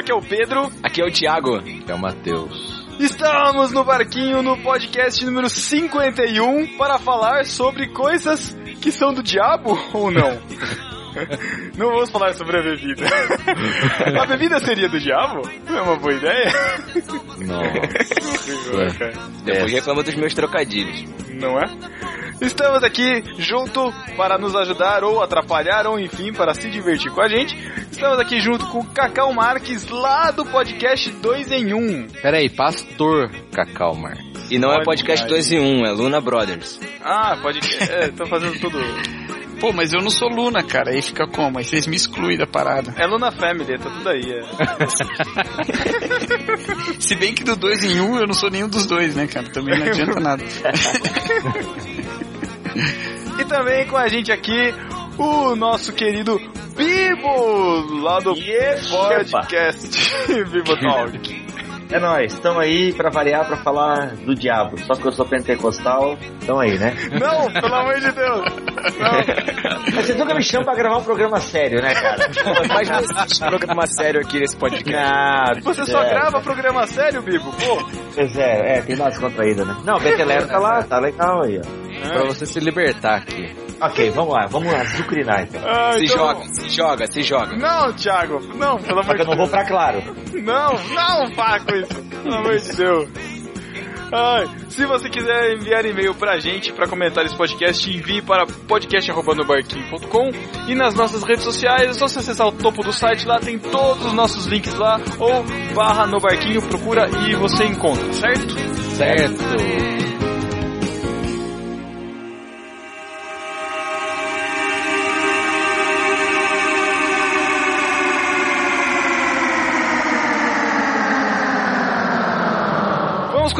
Aqui é o Pedro. Aqui é o Thiago. Aqui é o Matheus. Estamos no barquinho no podcast número 51 para falar sobre coisas que são do diabo ou não? Não vamos falar sobre a bebida. A bebida seria do diabo? Não é uma boa ideia? Nossa. Depois reclama dos meus trocadilhos. Não é? Estamos aqui junto para nos ajudar ou atrapalhar ou enfim para se divertir com a gente. Estamos aqui junto com o Cacau Marques lá do podcast 2 em 1. Peraí, Pastor Cacau Marques. E não é podcast aí. 2 em 1, é Luna Brothers. Ah, pode. É, tô fazendo tudo. Pô, mas eu não sou Luna, cara. Aí fica como? Aí vocês me excluem da parada. É Luna Family, tá tudo aí. É. Se bem que do dois em um eu não sou nenhum dos dois, né, cara? Também não adianta nada. E também com a gente aqui o nosso querido Bibo, lá do podcast Bibo Talk. É nóis, estamos aí pra variar, pra falar do diabo. Só que eu sou pentecostal, tamo aí, né? Não, pelo amor de Deus. Não. Mas vocês nunca me chamam pra gravar um programa sério, né, cara? Mas não existe programa sério aqui nesse podcast. Ah, Você só é, grava programa sério, Bibo? Pô. Pois é, é, tem mais contraída, né? Não, o Betelero tá lá, tá legal aí, ó. Pra você se libertar aqui. Ok, vamos lá, vamos lá, sucrinar então. Ah, Se então- joga, se joga, se joga. Não, Thiago. Não, pelo amor de eu não vou Deus. pra claro. Não, não, para com isso. Pelo amor de Deus. Ai, se você quiser enviar e-mail pra gente, pra comentar esse podcast, envie para podcast.nobarquinho.com e nas nossas redes sociais, é só você acessar o topo do site, lá tem todos os nossos links lá, ou barra no barquinho, procura e você encontra, certo? Certo.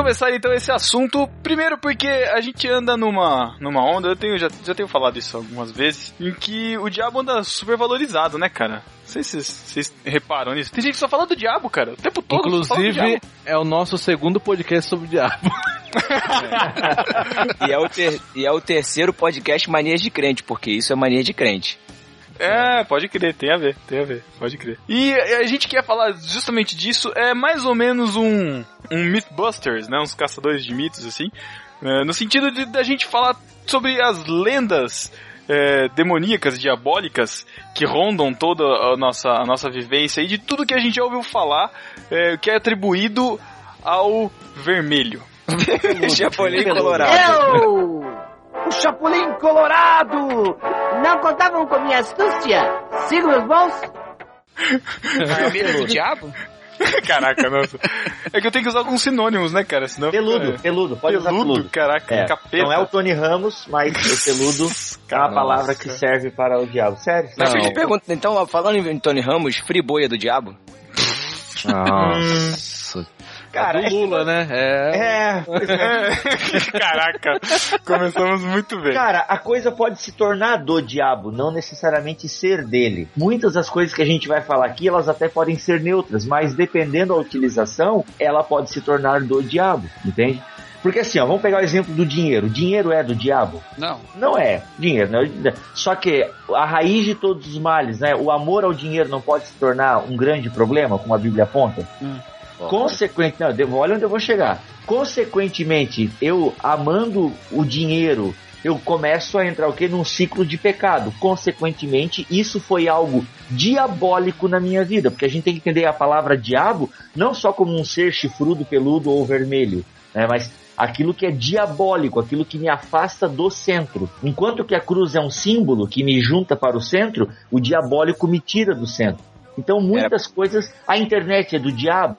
Começar então esse assunto. Primeiro porque a gente anda numa, numa onda, eu tenho, já, já tenho falado isso algumas vezes, em que o diabo anda super valorizado, né, cara? Não sei se vocês- reparam nisso. Tem gente que só fala do diabo, cara. O tempo todo. só fala do Inclusive, diabo. é o nosso segundo podcast sobre o diabo. E é, o ter- e é o terceiro podcast Manias de Crente, porque isso é mania de crente. É, pode crer, tem a ver, tem a ver, pode crer. E a gente quer falar justamente disso, é mais ou menos um, um Mythbusters, né? Uns caçadores de mitos, assim. é, no sentido de da gente falar sobre as lendas é, demoníacas, diabólicas, que rondam toda a nossa, a nossa vivência e de tudo que a gente já ouviu falar, é, que é atribuído ao vermelho. Chapolin Colorado. Eu! O Chapolin Colorado! Não contavam com minha astúcia? Siga meus bons? Vermelho do diabo? Caraca, nossa. É que eu tenho que usar alguns sinônimos, né, cara? Senão Peludo, é, peludo, pode usar peludo, peludo. caraca, É, capeta. não é o Tony Ramos, mas o peludo é uma Nossa. palavra que serve para o diabo. Sério? Mas eu te pergunto, então, falando em Tony Ramos, friboia do diabo? Nossa. Cara, É do Lula, né? É. É, é. Caraca, começamos muito bem. Cara, a coisa pode se tornar do diabo, não necessariamente ser dele. Muitas das coisas que a gente vai falar aqui, elas até podem ser neutras, mas dependendo da utilização, ela pode se tornar do diabo, entende? Porque assim, ó, vamos pegar o exemplo do dinheiro. O dinheiro é do diabo? Não. Não é dinheiro, né? Só que a raiz de todos os males, né? O amor ao dinheiro não pode se tornar um grande problema, como a Bíblia aponta? Consequentemente, olha onde eu vou chegar. Consequentemente, eu amando o dinheiro, eu começo a entrar o quê? Num ciclo de pecado. Consequentemente, isso foi algo diabólico na minha vida, porque a gente tem que entender a palavra diabo não só como um ser chifrudo, peludo ou vermelho, né? Mas aquilo que é diabólico, aquilo que me afasta do centro. Enquanto que a cruz é um símbolo que me junta para o centro, o diabólico me tira do centro. Então muitas coisas, a internet é do diabo.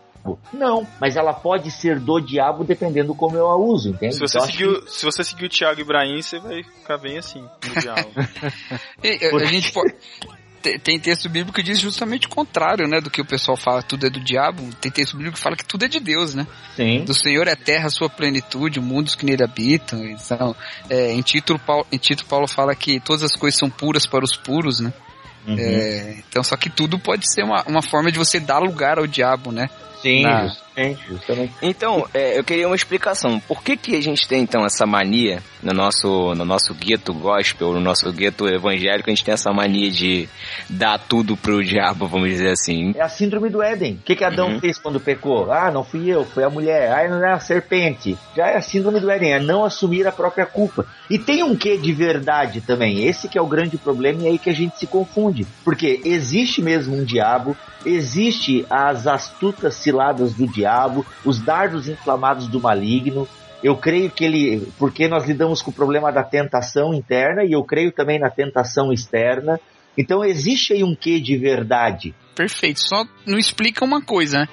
Não, mas ela pode ser do diabo dependendo como eu a uso, entende? Se você, Então, seguir, o- se você seguir o Thiago Ibrahim, você vai ficar bem assim, no diabo. E, a, a gente pode. te- Tem texto bíblico que diz justamente o contrário, né? Do que o pessoal fala, tudo é do diabo. Tem texto bíblico que fala que tudo é de Deus, né? que sim. Do Senhor é a terra, a sua plenitude, mundos que nele habitam. Então, é, em, Tito, Paulo, em Tito, Paulo fala que todas as coisas são puras para os puros, né? Uhum. É, então, só que tudo pode ser uma, uma forma de você dar lugar ao diabo, né? Sim, na- justo. Justamente, justamente. Então, é, eu queria uma explicação. Por que que a gente tem, então, essa mania no nosso, no nosso gueto gospel, no nosso gueto evangélico, a gente tem essa mania de dar tudo pro diabo, vamos dizer assim. É a síndrome do Éden. O que, que Adão Uhum. fez quando pecou? Ah, não fui eu, foi a mulher. Ah, não é a serpente. Já é a síndrome do Éden, é não assumir a própria culpa. E tem um quê de verdade também. Esse que é o grande problema e é aí que a gente se confunde. Porque existe mesmo um diabo, existe as astutas ciladas do diabo, os dardos inflamados do maligno. Eu creio que ele, porque nós lidamos com o problema da tentação interna e eu creio também na tentação externa. Então existe aí um quê de verdade. Perfeito. Só não explica uma coisa, né?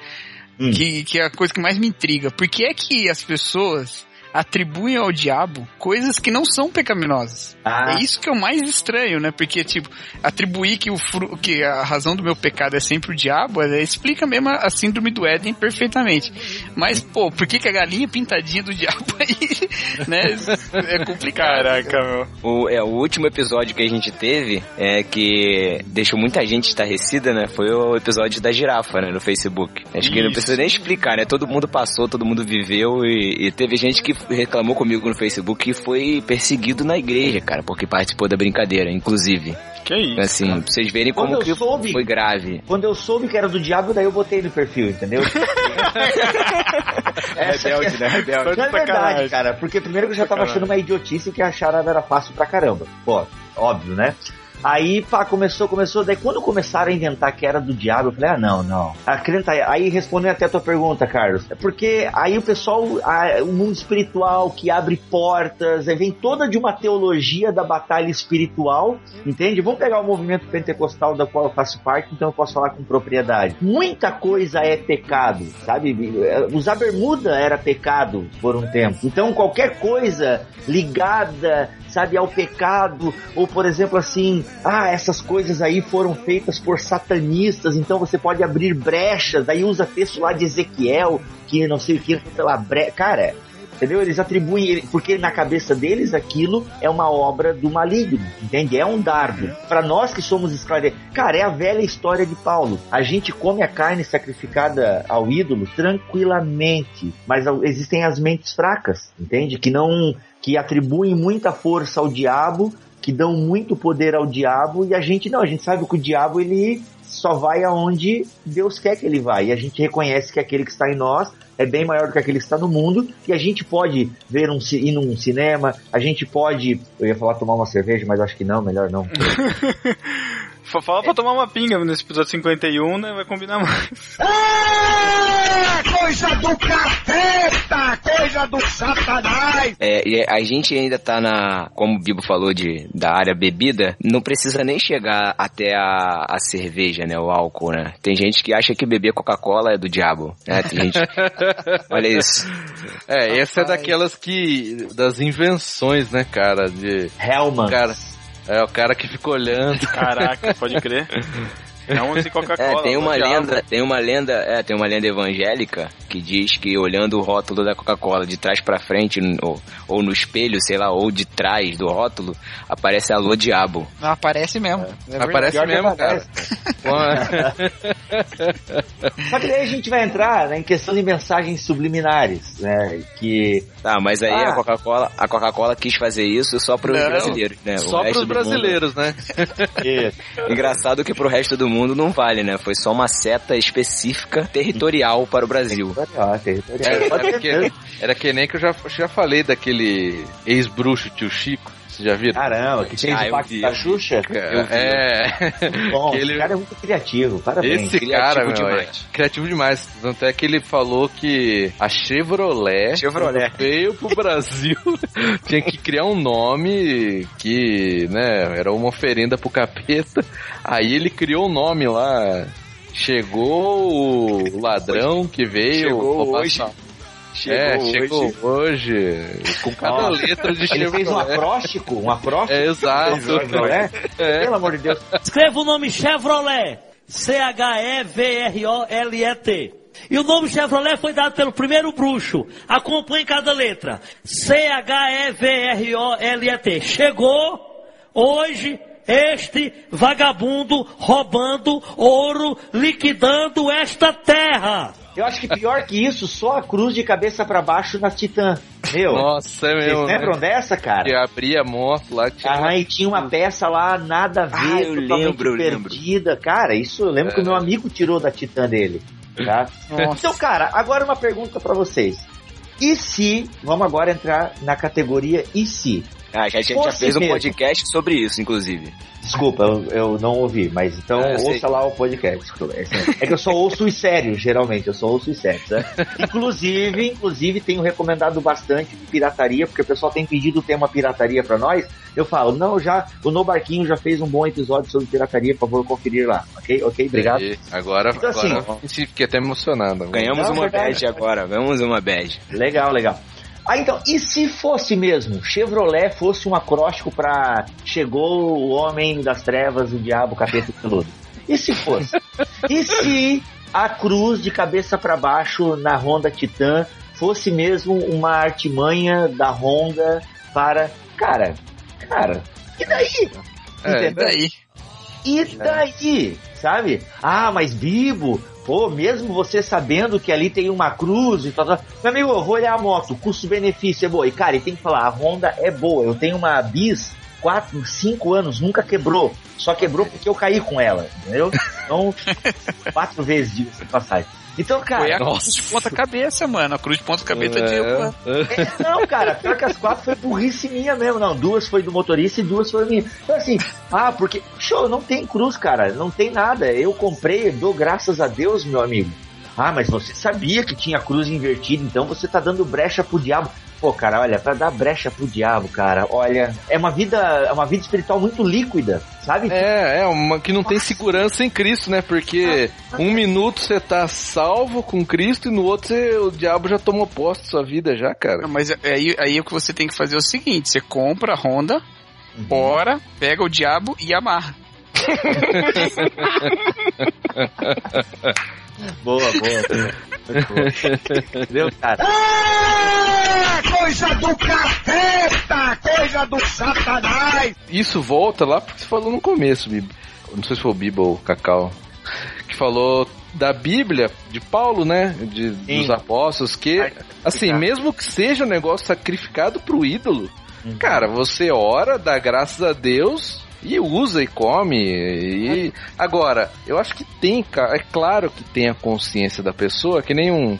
Hum. Que, que é a coisa que mais me intriga. Por que é que as pessoas atribuem ao diabo coisas que não são pecaminosas? Ah, É isso que é o mais estranho, né? Porque, tipo, atribuir que, o fru- que a razão do meu pecado é sempre o diabo, é, explica mesmo a, síndrome do Éden perfeitamente. Mas, pô, por que, que a galinha pintadinha do diabo aí, né? É complicado. Caraca, meu. O, é, o último episódio que a gente teve, é que deixou muita gente estarrecida, né? Foi o episódio da girafa, né? No Facebook. Acho que não Isso. precisa nem explicar, né? Todo mundo passou, todo mundo viveu e, e teve gente que reclamou comigo no Facebook que foi perseguido na igreja, cara, porque participou da brincadeira, inclusive. Que isso? Assim, pra vocês verem Quando como que soube- foi grave. Quando eu soube que era do diabo, daí eu botei no perfil, entendeu? Essa Rebelde, que é- né? Rebelde. Não é Sacanagem. verdade, cara. Porque primeiro que eu já tava Sacanagem. achando uma idiotice que a charada era fácil pra caramba. Pô, óbvio, né? Aí, pá, começou, começou. Daí quando começaram a inventar que era do diabo, eu falei, ah, não, não. Acredita aí. Aí respondendo até a tua pergunta, Carlos. É porque aí o pessoal, ah, o mundo espiritual que abre portas, aí vem toda de uma teologia da batalha espiritual, entende? Vamos pegar o movimento pentecostal da qual eu faço parte, então eu posso falar com propriedade. Muita coisa é pecado, sabe? Usar bermuda era pecado por um tempo. Então qualquer coisa ligada, sabe, ao pecado, ou por exemplo assim, ah, essas coisas aí foram feitas por satanistas, então você pode abrir brechas, daí usa texto lá de Ezequiel, que não sei o que, pela brecha. Cara, entendeu? Eles atribuem, porque na cabeça deles aquilo é uma obra do maligno, entende? É um dardo. Para nós que somos esclarecidos, cara, é a velha história de Paulo. A gente come a carne sacrificada ao ídolo tranquilamente, mas existem as mentes fracas, entende? Que não, que atribuem muita força ao diabo, que dão muito poder ao diabo e a gente não, a gente sabe que o diabo ele só vai aonde Deus quer que ele vá. E a gente reconhece que aquele que está em nós é bem maior do que aquele que está no mundo. E a gente pode ver um, ir num cinema, a gente pode. Eu ia falar tomar uma cerveja, mas acho que não, melhor não. Fa- Fala pra tomar uma pinga nesse episódio 51, né? Vai combinar mais. É, e a gente ainda tá na, como o Bibo falou, de, da área bebida, não precisa nem chegar até a, a cerveja, né, o álcool, né. Tem gente que acha que beber Coca-Cola é do diabo, né, tem gente... Olha isso. É, essa é daquelas que. das invenções, né, cara? De. Hellman. Cara, é o cara que fica olhando. Caraca, pode crer. É um de Coca-Cola. É, tem uma lenda, tem uma lenda, é, tem uma lenda evangélica que diz que olhando o rótulo da Coca-Cola de trás pra frente ou, ou no espelho, sei lá, ou de trás do rótulo, aparece a lua diabo. Não, aparece mesmo. É verdade. Aparece mesmo, cara. Só que daí a gente vai entrar né, em questão de mensagens subliminares, né? Que Tá, mas aí Ah. a Coca-Cola, a Coca-Cola quis fazer isso só para os brasileiros, né? O Só resto pros do mundo- brasileiros, né? Engraçado que pro resto do mundo não vale, né? Foi só uma seta específica territorial para o Brasil. Territorial, territorial. É, era, que, era que nem que eu já, já falei daquele ex-bruxo tio Chico. Vocês já viram? Caramba, que fez Ah, o pacto da eu vi. Xuxa. É. Bom, que esse ele- cara é muito criativo, parabéns. Esse Criativo cara, meu, demais. é criativo demais. Tanto é que ele falou que a Chevrolet, Chevrolet. veio pro Brasil, tinha que criar um nome que, né, era uma oferenda pro capeta. Aí ele criou um nome lá. Chegou o ladrão que veio. Chegou roubar hoje. Chegou é, hoje. chegou hoje. Com cada Ó, letra de Ele fez um Chevrolet. acróstico, um acróstico. É, exato. Chevrolet? É. Pelo amor de Deus. Escreva o nome Chevrolet. C-H-E-V-R-O-L-E-T. E o nome Chevrolet foi dado pelo primeiro bruxo. Acompanhe cada letra. C-H-E-V-R-O-L-E-T. Chegou hoje este vagabundo roubando ouro, liquidando esta terra. Eu acho que pior que isso, só a cruz de cabeça pra baixo na Titã. Meu, Nossa, é vocês mesmo. lembram Né? dessa, cara? Que abria a moto lá, tinha Ah, e tinha uma peça lá, nada a ver, Ah, eu lembro, eu lembro. perdida. Cara, isso eu lembro que o meu amigo tirou da Titã dele. Tá? Então, cara, agora uma pergunta pra vocês. E se, vamos agora entrar na categoria e se? Ah, já, já, já fez um mesmo. podcast sobre isso, inclusive. Desculpa, eu, eu não ouvi, mas então Ah, eu sei. ouça lá o podcast. É que eu só ouço os sérios, geralmente, eu só ouço os sérios, né? Inclusive, inclusive, tenho recomendado bastante de pirataria, porque o pessoal tem pedido o tema pirataria pra nós. Eu falo, não, já, o No Barquinho já fez um bom episódio sobre pirataria, por favor, conferir lá, ok? Ok, obrigado. E Agora, Então, assim, agora sim, fiquei até emocionado. Ganhamos Não, uma verdade. badge agora, ganhamos uma badge. Legal, legal. Ah, então, e se fosse mesmo, Chevrolet fosse um acróstico pra chegou o homem das trevas, o diabo, o capeta e peludo? E se fosse? e se a cruz de cabeça pra baixo na Honda Titan fosse mesmo uma artimanha da Honda para... Cara, cara, e daí? É, E daí? E daí? Sabe? Ah, mas Bibo, pô, mesmo você sabendo que ali tem uma cruz e tal, tal. Meu amigo, eu vou olhar a moto, custo-benefício é boa. E cara, e tem que falar, a Honda é boa. Eu tenho uma Bis, 4, 5 anos, nunca quebrou. Só quebrou porque eu caí com ela, entendeu? Então, quatro vezes de passagem. Então, cara, Foi a cruz de ponta cabeça, mano. A cruz de ponta cabeça de. É. É, não, cara, pior que as quatro foi burrice minha mesmo. Não, duas foi do motorista e duas foi minha. Então, assim, ah, porque, show, não tem cruz, cara, não tem nada. Eu comprei, dou graças a Deus, meu amigo. Ah, mas você sabia que tinha cruz invertida, então você tá dando brecha pro diabo. Pô, cara, olha, pra dar brecha pro diabo, cara, olha, é uma vida, é uma vida espiritual muito líquida, sabe? É, é, uma que não tem segurança em Cristo, né? Porque um minuto você tá salvo com Cristo e no outro você- o diabo já tomou posse da sua vida já, cara. Não, mas aí, aí o que você tem que fazer é o seguinte: você compra a Honda, bora, pega o diabo e amarra. Boa, boa. boa. Entendeu, cara? Coisa do capeta! Coisa do satanás! Isso volta lá porque você falou no começo, Bibo. Não sei se foi o Bibo ou o Cacau. Que falou da Bíblia, de Paulo, né? De, Sim. dos apóstolos, que, assim, mesmo que seja um negócio sacrificado pro ídolo, cara, você ora, dá graças a Deus e usa e come. E agora, eu acho que tem, é claro que tem a consciência da pessoa, que nem um,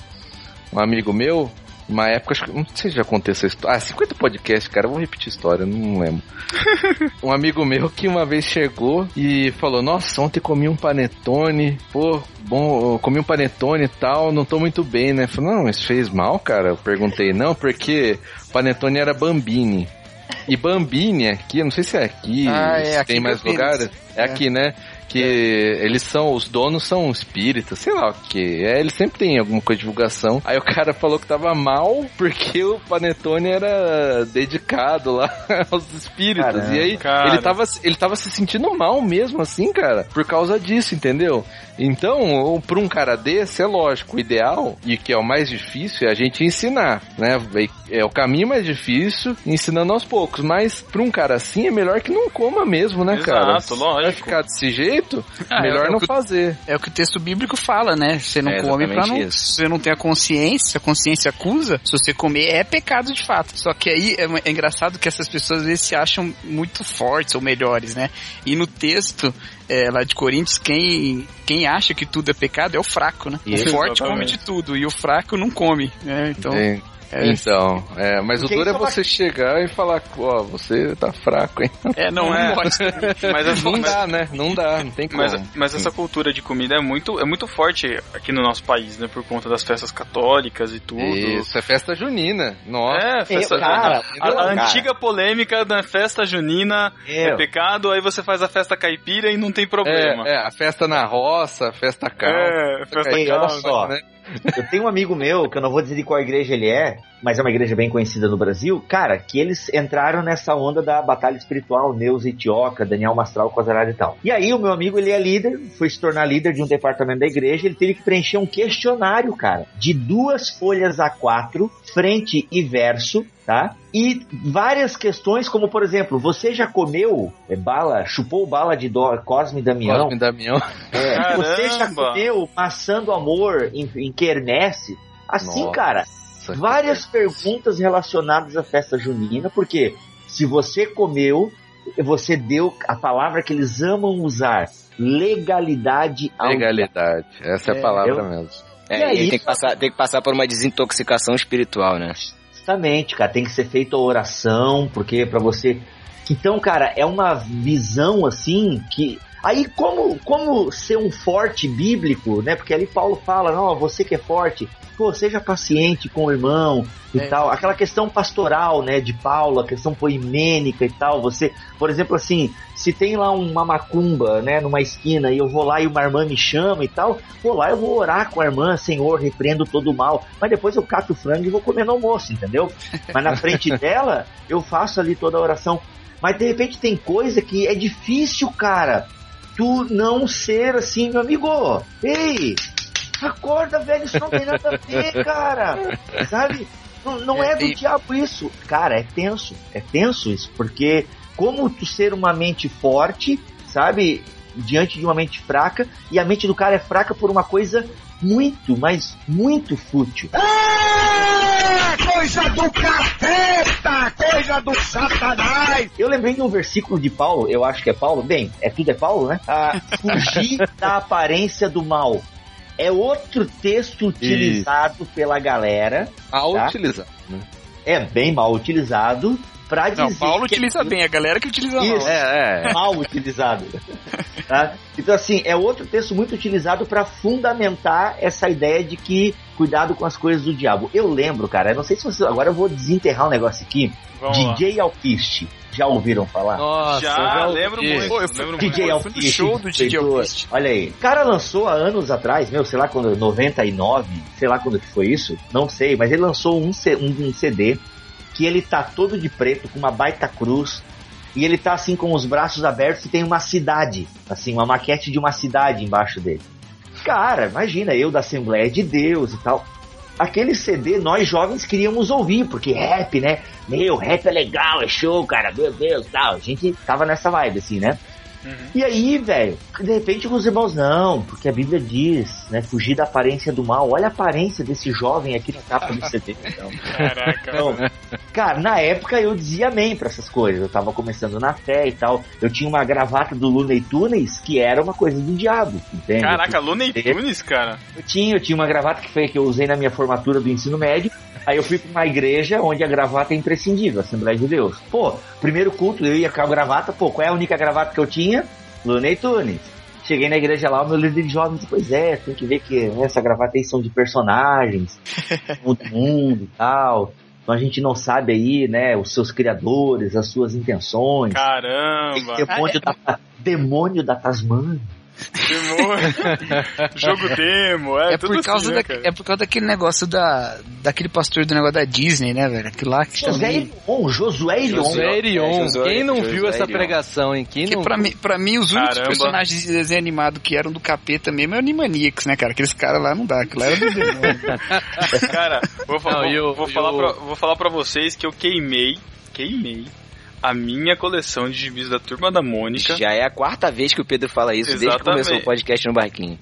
um amigo meu, uma época, acho que, não sei se já essa história. Ah, 50 podcasts, cara, eu vou repetir a história, não lembro. um amigo meu que uma vez chegou e falou: Nossa, ontem comi um panetone, pô, bom, comi um panetone e tal, não tô muito bem, né? Falei, não, mas fez mal, cara? Eu perguntei, não, porque panetone era bambini. E Bambini aqui, não sei se é aqui, Ah, é, se aqui tem em mais lugares. É, É. aqui, né? Que eles são, os donos são espíritas, sei lá o que. É, eles sempre têm alguma coisa de divulgação. Aí o cara falou que tava mal porque o Panetone era dedicado lá aos espíritos. Caramba, e aí cara. ele tava, ele tava se sentindo mal mesmo, assim, cara, por causa disso, entendeu? Então, pra um cara desse, é lógico, o ideal, e que é o mais difícil, é a gente ensinar, né? É o caminho mais difícil, ensinando aos poucos. Mas pra um cara assim, é melhor que não coma mesmo, né, cara? Exato, lógico. Vai ficar desse jeito, Ah, melhor é o não que- fazer. É o que o texto bíblico fala, né? Você não É come pra não. isso. Você não tem a consciência, a consciência acusa. Se você comer, é pecado de fato. Só que aí é, é engraçado que essas pessoas às vezes se acham muito fortes ou melhores, né? E no texto é, lá de Coríntios, quem, quem acha que tudo é pecado é o fraco, né? Isso, o forte come exatamente. de tudo e o fraco não come, né? Então. É, É, Então, é, mas Porque o duro é é você chegar e falar, ó, você tá fraco, hein? é, não, É. pode. Mas, essa- Não mas- dá, né? Não dá, não tem como. Mas, mas essa cultura de comida é muito, é muito forte aqui no nosso país, né? Por conta das festas católicas e tudo. Isso, é festa junina. Nossa. É, festa, Eu, cara, a, a cara. antiga polêmica da festa junina é Eu. pecado, aí você faz a festa caipira e não tem problema. É, é, a festa na roça, a festa calma. É, festa Ei, olha calma. só. né? Eu tenho um amigo meu, que eu não vou dizer de qual igreja ele é, mas é uma igreja bem conhecida no Brasil, cara, que eles entraram nessa onda da batalha espiritual, Neuza Itioca, Daniel Mastral, Cosarada e tal. E aí o meu amigo, ele é líder, foi se tornar líder de um departamento da igreja, ele teve que preencher um questionário, cara, de duas folhas A4, frente e verso, tá? E várias questões, como por exemplo, você já comeu é, bala, chupou bala de dó, Cosme e Damião? Cosme e Damião. É, você já comeu maçã do amor em, em quermesse. Assim, Nossa, cara, que várias perguntas relacionadas à festa junina, porque se você comeu, você deu a palavra que eles amam usar, legalidade ao Legalidade. Essa é, a palavra eu- mesmo. E É, aí, e tem que, passar, tem que passar por uma desintoxicação espiritual, né? Justamente, cara, tem que ser feita a oração, porque pra você. Então, cara, é uma visão assim que. Aí, como, como ser um forte bíblico, né? Porque ali Paulo fala, não, você que é forte, pô, seja paciente com o irmão e É. tal. Aquela questão pastoral, né, de Paulo, a questão poimênica e tal. Você, por exemplo, assim, se tem lá uma macumba, né, numa esquina e eu vou lá e uma irmã me chama e tal, vou lá eu vou orar com a irmã, Senhor, repreendo todo o mal. Mas depois eu cato o frango e vou comer no almoço, entendeu? Mas na frente dela, eu faço ali toda a oração. Mas de repente tem coisa que é difícil, cara. Tu não ser assim, meu amigo. Ei, acorda, velho, isso não tem nada a ver, cara. Sabe? Não, não é, É, do e- diabo isso. Cara, é tenso. É tenso isso, porque como tu ser uma mente forte, sabe? Diante de uma mente fraca, e a mente do cara é fraca por uma coisa muito, mas muito fútil. Coisa do capeta! Coisa do satanás! Eu lembrei de um versículo de Paulo, eu acho que é Paulo, bem, é tudo é Paulo, né? Ah, fugir da aparência do mal. É outro texto utilizado pela galera, Mal Tá. utilizado. né? é bem mal utilizado, pra dizer Não, Paulo que utiliza bem, a galera que utiliza mal. Isso. É, é. mal utilizado. tá? Então, assim, é outro texto muito utilizado para fundamentar essa ideia de que cuidado com as coisas do diabo. Eu lembro, cara, eu não sei se vocês. Agora eu vou desenterrar um negócio aqui. Vamos lá. DJ Alpiste. Já ouviram falar? Nossa, Já, eu lembro muito. Pô, eu fui- lembro DJ muito. Alpiste. show do DJ. Alpiste. Olha aí. O cara lançou há anos atrás, meu, sei lá quando, 99, sei lá quando que foi isso, não sei, mas ele lançou um, um- um CD que ele tá todo de preto, com uma baita cruz, e ele tá assim com os braços abertos e tem uma cidade, assim, uma maquete de uma cidade embaixo dele. Cara, imagina, eu da Assembleia de Deus e tal. Aquele CD nós jovens queríamos ouvir, porque rap, né? Meu, rap é legal, é show, cara, meu Deus, tal. A gente tava nessa vibe, assim, né? E aí, velho, de repente os irmãos, não, porque a Bíblia diz, né, fugir da aparência do mal. Olha a aparência desse jovem aqui na capa do CD. Então, Caraca. então, cara, na época eu dizia amém pra essas coisas. Eu tava começando na fé e tal. Eu tinha uma gravata do Looney Tunes que era uma coisa do diabo, entende? Caraca, Looney Tunes, cara. Eu tinha, eu tinha uma gravata que foi a que eu usei na minha formatura do ensino médio. Aí eu fui pra uma igreja onde a gravata é imprescindível, Assembleia de Deus. Pô, primeiro culto eu ia com a gravata, pô, qual é a única gravata que eu tinha? Looney Tunes. Cheguei na igreja lá, o meu líder de jovens pois é, tem que ver que essa gravata aí são de personagens, do mundo e tal. Então a gente não sabe aí, né, os seus criadores, as suas intenções. Caramba. Demônio, da, demônio da Tasmania. Demônio. Jogo demo, é, É tudo por, causa assim, né, da, cara? é por causa daquele negócio da, daquele pastor do negócio da Disney, né, velho? Aquilo lá que José também... Irion, Josué Irion. Josué. É, Josué- Quem não Josué viu essa Irion. pregação, hein? Quem Que não pra mim, pra mim, os únicos Caramba. personagens de desenho animado que eram do capeta mesmo é o Animaniacs, né, cara? Aqueles caras lá não dá, aquilo lá era do demônio. Cara, vou, fa- Não, vou, e o- vou e falar pra, vou falar pra vocês que eu queimei, queimei a minha coleção de gibis da Turma da Mônica. Já é a quarta vez que o Pedro fala isso desde que Exatamente. começou o podcast no Barquinho.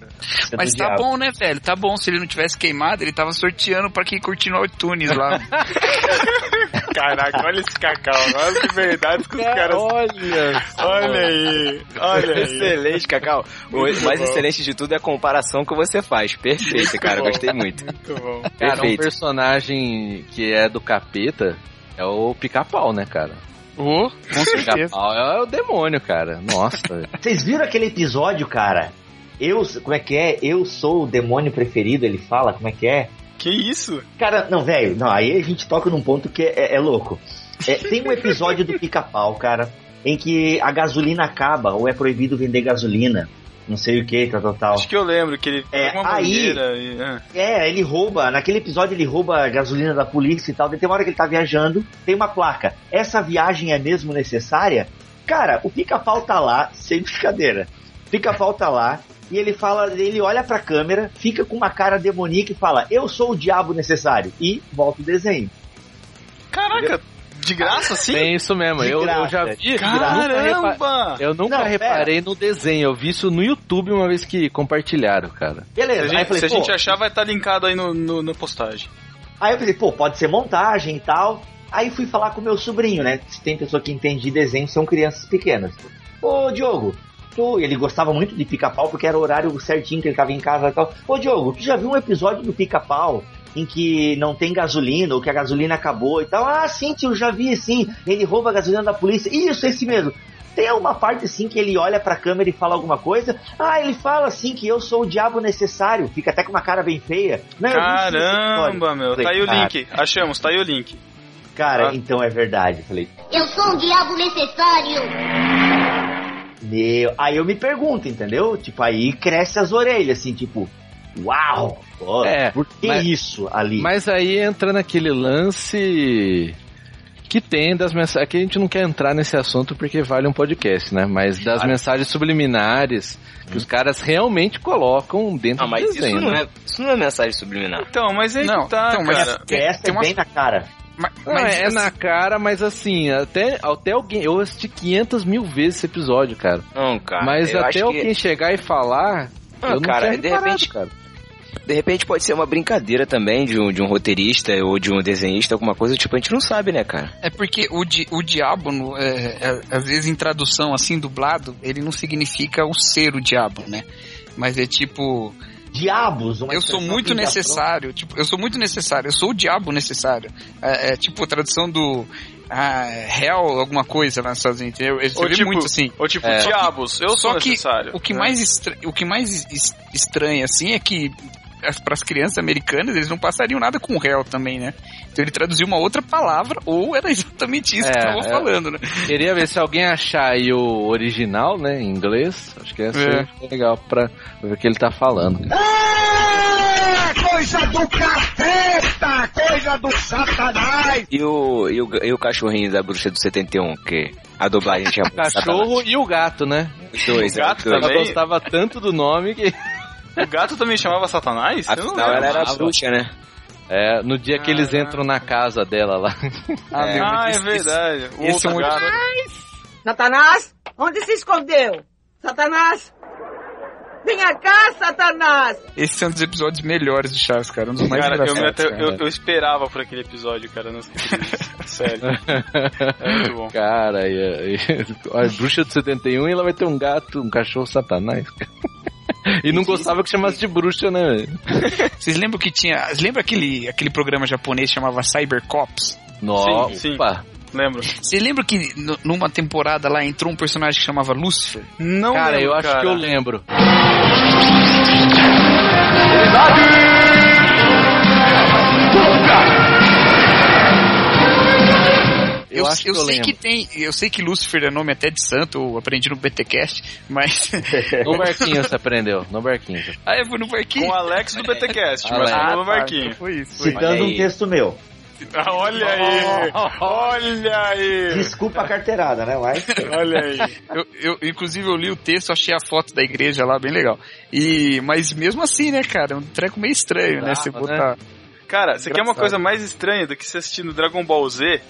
Mas tá bom, né, velho? Tá bom. Se ele não tivesse queimado, ele tava sorteando pra quem curtir no iTunes lá. Caraca, olha esse cacau, olha que verdade que os caras... Olha! Olha aí, olha aí. Excelente, Cacau. O mais bom. excelente de tudo é a comparação que você faz. Perfeito, cara. bom. Gostei muito. Muito bom. Cara, um personagem que é do capeta é o pica-pau, né, cara? Ô, com certeza. Pica-pau é o demônio, cara. Nossa. Vocês viram aquele episódio, cara? Eu, como é que é? Eu sou o demônio preferido, ele fala, como é que é? Que isso? Cara, não, velho, não, aí a gente toca num ponto que é, é louco. É, tem um episódio do pica-pau, cara, em que a gasolina acaba, ou é proibido vender gasolina. Não sei o que, tal, tal, tal. Acho que eu lembro que ele É, uma aí- e... ah. É, ele rouba, naquele episódio ele rouba a gasolina da polícia e tal. Tem uma hora que ele tá viajando, tem uma placa. Essa viagem é mesmo necessária? Cara, o pica-pau tá lá, sem brincadeira. Pica-pau tá lá e ele fala, ele olha pra câmera, fica com uma cara demoníaca e fala: Eu sou o diabo necessário. E volta o desenho. Caraca, De graça, sim? Tem isso mesmo. Eu, eu já de vi. Caramba! Eu nunca Não, reparei no desenho. Eu vi isso no YouTube uma vez que compartilharam, cara. Se a Beleza. aí eu gente, falei, se a gente achar, vai estar linkado aí no, no- na postagem. Aí eu falei, pô, pode ser montagem e tal. Aí fui falar com o meu sobrinho, né? Se tem pessoa que entende de desenho, são crianças pequenas. Ô, Diogo, tu... ele gostava muito de pica-pau porque era o horário certinho que ele tava em casa e tal. Ô, Diogo, tu já viu um episódio do pica-pau em que não tem gasolina ou que a gasolina acabou e tal? Ah, sim, tio, já vi sim. Ele rouba a gasolina da polícia. Isso, esse mesmo. Tem uma parte assim que ele olha pra câmera e fala alguma coisa. Ah, ele fala assim que eu sou o diabo necessário. Fica até com uma cara bem feia. Não, sim Caramba, meu. Falei, Tá aí o cara, link. Achamos, tá aí o link. Cara, Ah. então é verdade. Falei, Eu sou um diabo necessário. meu. Aí eu me pergunto, entendeu? Tipo, aí cresce as orelhas, assim, tipo, uau! Pô, É, por que mas- isso ali? Mas aí entra naquele lance que tem das mensagens. Aqui a gente não quer entrar nesse assunto porque vale um podcast, né? Mas das Claro. mensagens subliminares que os caras realmente colocam dentro Não, mas do isso desenho. não, né? é, isso não é mensagem subliminar. Então, mas aí Não, que tá, então, mas- cara. Porque essa tem é uma- bem na cara. Ma- Não, mas é assim, na cara, mas assim, até, até alguém. Eu assisti 500 mil vezes esse episódio, cara. Não, cara. mas até alguém que, chegar e falar. Ah, eu não cara, de reparado, repente- cara. De repente pode ser uma brincadeira também de um, de um roteirista ou de um desenhista, alguma coisa, tipo, a gente não sabe, né, cara? É porque o, di, o diabo, no- é, é, às vezes em tradução assim, dublado, ele não significa o ser o diabo, né? Mas é tipo, Diabos, uma eu sou muito necessário, tipo, eu sou muito necessário, eu sou o diabo necessário. É, é tipo a tradução do ah, hell, alguma coisa lá nos Estados Unidos. Eu, eu Ou tipo, muito assim. ou tipo É. diabos, eu Só sou que necessário. o que né? mais estra- o que mais es- estranha assim é que para as crianças americanas eles não passariam nada com hell também, né? Então ele traduziu uma outra palavra ou era exatamente isso que É, estavam é. falando, né? Queria ver se alguém achar aí o original, né, em inglês. Acho que ia ser legal pra ver o que ele tá falando. E o, e o, e o cachorrinho da bruxa do 71, que a dublagem tinha O cachorro e o gato, né? Dois, O é, gato os dois. Ela gostava tanto do nome que. O gato também chamava Satanás? Eu não Afinal, ela era bruxa, né? É, no dia que eles Ah. entram na casa dela lá. Ah, Ah, é esse- verdade. O esse é um gato. Satanás, onde se escondeu? Satanás! Venha cá, Satanás! Esse é um dos episódios melhores do Chaves, cara. Um dos mais Cara, eu, até- cara. eu, eu esperava por aquele episódio, cara. Não esqueci disso. Sério. É muito bom. Cara, e, e- a bruxa do 71 e ela vai ter um gato, um cachorro satanás. E não gostava que chamasse de bruxa, né? Vocês lembram que tinha. Vocês lembram aquele, aquele programa japonês que chamava Cyber Cops? Nossa, sim. opa. Lembro. Você lembra que numa temporada lá entrou um personagem que chamava Lucifer? Não Cara, lembro, eu acho cara. que eu lembro. Eu acho que eu sei lembro. que tem. Eu sei que Lucifer é nome até de santo, eu aprendi no BTcast, mas. No barquinho você aprendeu, no barquinho. ah, eu fui no barquinho. Com o Alex do BTcast, mas ah, no tá, barquinho. então foi isso. Foi. Citando um texto meu. Ah, olha aí! Olha aí! Desculpa a carteirada, né? Mas. Olha aí! Eu, eu, inclusive, eu li o texto, achei a foto da igreja lá bem legal. E, mas mesmo assim, né, cara? É um treco meio estranho, né? Você Brava, botar. Cara, você quer uma coisa mais estranha do que você assistindo Dragon Ball Z?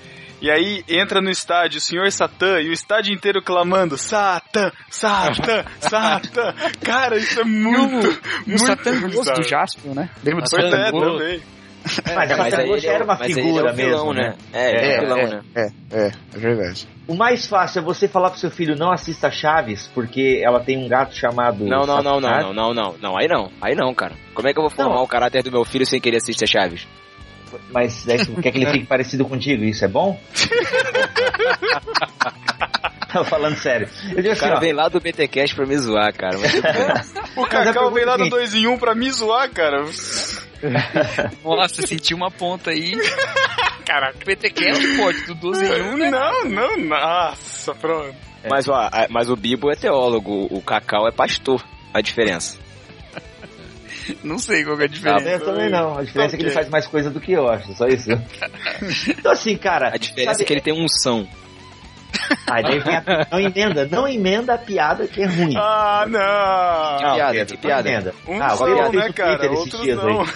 E aí entra no estádio o Senhor Satã e o estádio inteiro clamando Satã, Satã, Satã. Cara, isso é muito, muito Ghost bizarro. do Jaspion, né? Lembra do Satan é, também. Mas a Mas aí Satagoshi ele é, era uma mas ele é figura o vilão, mesmo, né? É, ele é, É, o vilão, é. né? É, é, é verdade. O mais fácil é você falar pro seu filho não assista Chaves, porque ela tem um gato chamado. Não, não, não, não, não, não, não, não, aí não, aí não, cara. Como é que eu vou formar Não. o caráter do meu filho sem querer assistir a Chaves? Mas daí você quer que ele fique parecido contigo, isso é bom? Tô falando sério. Eu digo O assim, cara ó, vem lá do BTcast pra me zoar, cara. Mas. O a Cacau veio lá é do seguinte. 2 em 1 pra me zoar, cara. Nossa, senti uma ponta aí. Caraca, PTCast pode, do 12 em 1, né? Não, não, nossa, pronto. mas, ó, mas o Bibo é teólogo, o Cacau é pastor. A diferença. Não sei qual que é a Não, diferença. eu também não. A diferença é que ele faz mais coisa do que eu, acho. Só isso. Então, assim, cara. A diferença sabe, é que ele tem unção. Aí daí vem a, não emenda, não emenda a piada que é ruim. Ah, não! Não, piada, Pedro, que piada? Não emenda. Uns ah, são, agora eu né, cara? Twitter esses Outros dias não. aí.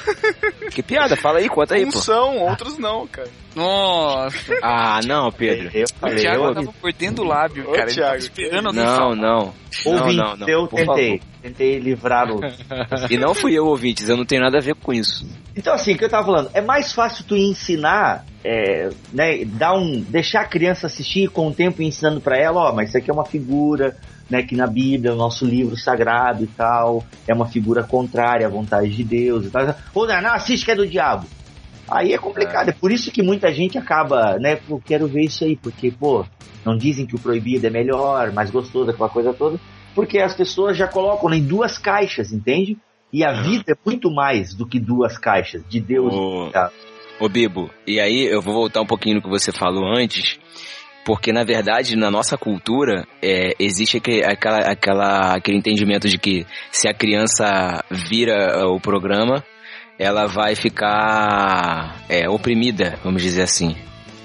Que piada? Fala aí, conta aí, Uns pô. são, outros não, cara. Nossa, Ah, não, Pedro. Eu o Thiago eu, tava mordendo o lábio, Ô, cara. Ele tava Thiago, esperando Não, falar. não. ouvinte, não, não, eu por tentei. Tentei livrar o. E não fui eu, ouvintes, eu não tenho nada a ver com isso. Então, assim, o que eu tava falando, é mais fácil tu ensinar, é, né, dar um, deixar a criança assistir com o tempo ensinando pra ela, ó, mas isso aqui é uma figura, né, que na Bíblia, é o nosso livro sagrado e tal, é uma figura contrária à vontade de Deus e tal. Ou não, não, assiste que é do diabo. Aí é complicado, é. por isso que muita gente acaba, né, pô, quero ver isso aí, porque, pô, não dizem que o proibido é melhor, mais gostoso, aquela coisa toda, porque as pessoas já colocam em duas caixas, entende? E a vida é muito mais do que duas caixas de Deus. Ô. e. Ô Bibo, e aí eu vou voltar um pouquinho no que você falou antes, porque na verdade na nossa cultura é, existe aquele, aquela, aquela, aquele entendimento de que se a criança vira uh, o programa, ela vai ficar é, oprimida, vamos dizer assim.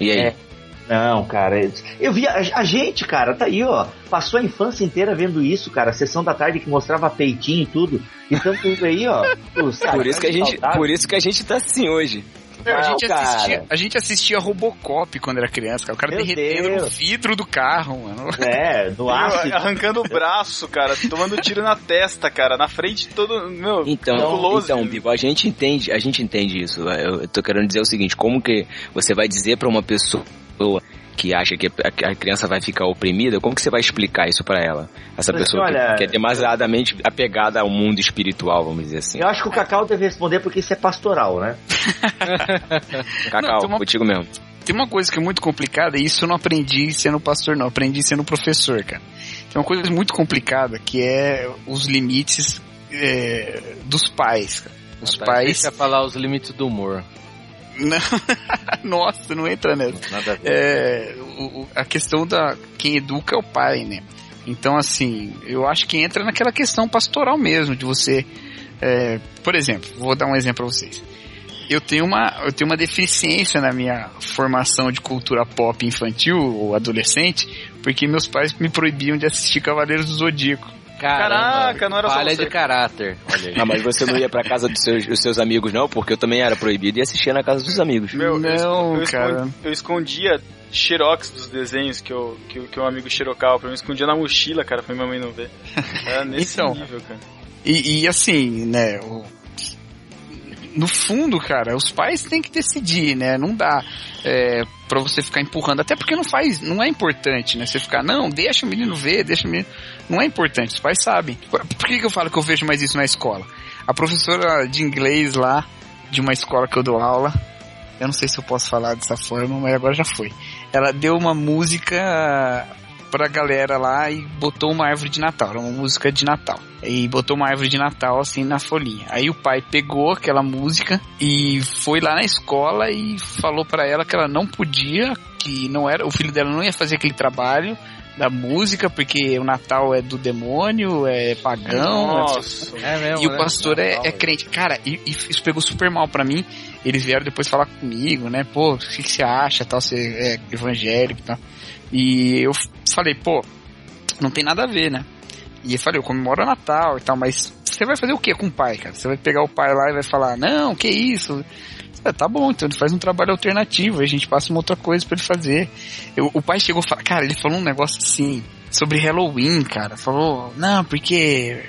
E aí? É. Não, cara, eu vi a, a gente, cara, tá aí, ó, passou a infância inteira vendo isso, cara, a sessão da tarde que mostrava peitinho e tudo, então tudo aí, ó. Por isso que a gente, saudável. por isso que a gente tá assim hoje. Meu, a, Não, gente assistia, a gente assistia Robocop quando era criança, cara. O cara Meu derretendo no Deus. vidro do carro, mano. É, no ácido. Arrancando o braço, cara, tomando tiro na testa, cara, na frente todo. Meu, Então, close. então, Bibo, a gente entende, a gente entende isso. Eu, eu tô querendo dizer o seguinte, como que você vai dizer pra uma pessoa que acha que a, criança vai ficar oprimida, como que você vai explicar isso pra ela? Essa Mas, pessoa que- olha, que, é demasiadamente apegada ao mundo espiritual, vamos dizer assim. Eu acho que o Cacau deve responder porque isso é pastoral, né? Cacau, Não, uma- contigo mesmo. Tem uma coisa que é muito complicada, e isso eu não aprendi sendo pastor, não. Aprendi sendo professor, cara. Tem uma coisa muito complicada, que é os limites é, dos pais, cara. Os pais... Deixa falar os limites do humor. Não. Nossa, não entra nessa. Nada a ver. É, o- a questão da quem educa é o pai, né? Então, assim, eu acho que entra naquela questão pastoral mesmo, de você. é, por exemplo, vou dar um exemplo pra vocês. Eu tenho, uma, eu tenho uma deficiência na minha formação de cultura pop infantil ou adolescente, porque meus pais me proibiam de assistir Cavaleiros do Zodíaco. Caraca, não era só Falha você. de caráter. Olha aí. Ah, mas você não ia pra casa dos seus, dos seus amigos, não? Porque eu também era proibido e assistia na casa dos amigos. Meu, eu Não, escon- eu cara. Eu escondia xerox dos desenhos que, eu, que, o- que um amigo xerocava pra mim. Eu escondia na mochila, cara, pra minha mãe não ver. Era nesse Então. nível, cara. E, e assim, né, o- no fundo, cara, os pais têm que decidir, né? Não dá é, para você ficar empurrando, até porque não faz, não é importante, né? Você ficar, não, deixa o menino ver, deixa o menino. Não é importante, os pais sabem. Por, que, que eu falo que eu vejo mais isso na escola? A professora de inglês lá, de uma escola que eu dou aula, eu não sei se eu posso falar dessa forma, mas agora já foi. Ela deu uma música pra galera lá e botou uma árvore de Natal, era uma música de Natal. E botou uma árvore de Natal assim na folhinha. Aí o pai pegou aquela música e foi lá na escola e falou pra ela que ela não podia, que não era, o filho dela não ia fazer aquele trabalho da música porque o Natal é do demônio, é pagão, é Nossa. É mesmo, e o né? pastor é, é crente. Cara, e, e isso pegou super mal pra mim. Eles vieram depois falar comigo, né? Pô, o que, que você acha, tal, você é evangélico e tal. E eu falei, pô, não tem nada a ver, né? E eu falei, eu comemoro Natal e tal, mas você vai fazer o que com o pai, cara? Você vai pegar o pai lá e vai falar, não, que isso? Ah, tá bom, então ele faz um trabalho alternativo, a gente passa uma outra coisa pra ele fazer. Eu- o pai chegou cara, ele falou um negócio assim, sobre Halloween, cara. Falou, não, porque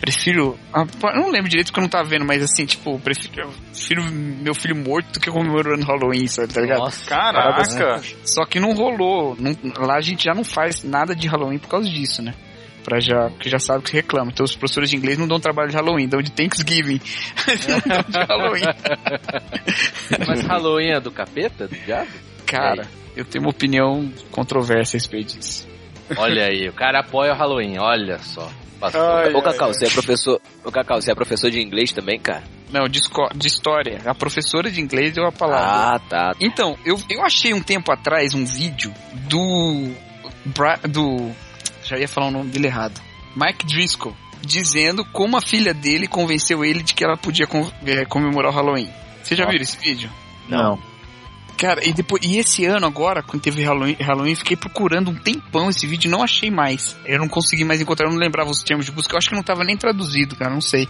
prefiro. ah, Eu não lembro direito porque eu não tava vendo, mas assim, tipo, prefiro, eu prefiro meu filho morto do que comemorando Halloween, sabe, tá ligado? Nossa, Caraca. Só que não rolou. não- lá a gente já não faz nada de Halloween por causa disso, né? Pra já, porque já sabe que reclama. Então os professores de inglês não dão trabalho de Halloween, dão de Thanksgiving. não dão de Halloween. Mas Halloween é do capeta, do diabo? Cara, eu tenho uma opinião controversa a respeito disso. Olha aí, o cara apoia o Halloween, olha só. Pastor. Ai, Ô Cacau, você é professor. Ô Cacau, você é professor de inglês também, cara? Não, de, de história. A professora de inglês deu a palavra. Ah, tá. Então, eu, eu achei um tempo atrás um vídeo do. Bra- do. Já ia falar o nome dele errado. Mike Driscoll. Dizendo como a filha dele convenceu ele de que ela podia com- eh, comemorar o Halloween. Você já viu esse vídeo? Não. Cara, e depois e esse ano agora, quando teve Halloween, Halloween, fiquei procurando um tempão esse vídeo e não achei mais. Eu não consegui mais encontrar, eu não lembrava os termos de busca, eu acho que não tava nem traduzido, cara, não sei.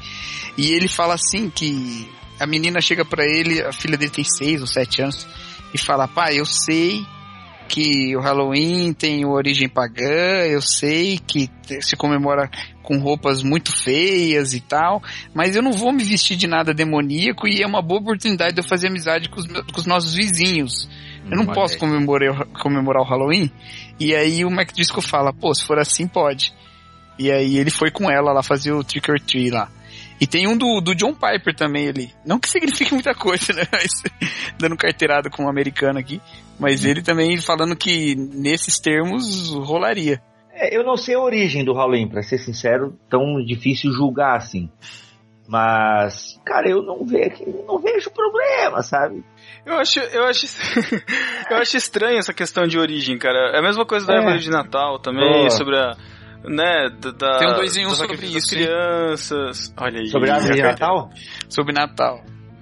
E ele fala assim que a menina chega pra ele, a filha dele tem seis ou sete anos, e fala, pai, eu sei que o Halloween tem origem pagã, eu sei que se comemora com roupas muito feias e tal, mas eu não vou me vestir de nada demoníaco e é uma boa oportunidade de eu fazer amizade com os, com os nossos vizinhos. Eu não Hum, posso comemorar, comemorar o Halloween. E aí o Mac Disco fala, pô, se for assim, pode. E aí ele foi com ela lá fazer o Trick or Treat lá. E tem um do, do John Piper também ali. Não que signifique muita coisa, né? Mas, dando carteirada com um americano aqui. Mas ele também falando que nesses termos rolaria. É, eu não sei a origem do Halloween, pra ser sincero, tão difícil julgar assim. Mas, cara, eu não vejo, não vejo problema, sabe? Eu acho, eu acho, eu acho estranho essa questão de origem, cara. É a mesma coisa da É. árvore de Natal também, Oh. sobre a, né, da, da Tem um dois em um sobre isso, crianças. Olha aí. Sobre a árvore de. Natal? Sobre Natal.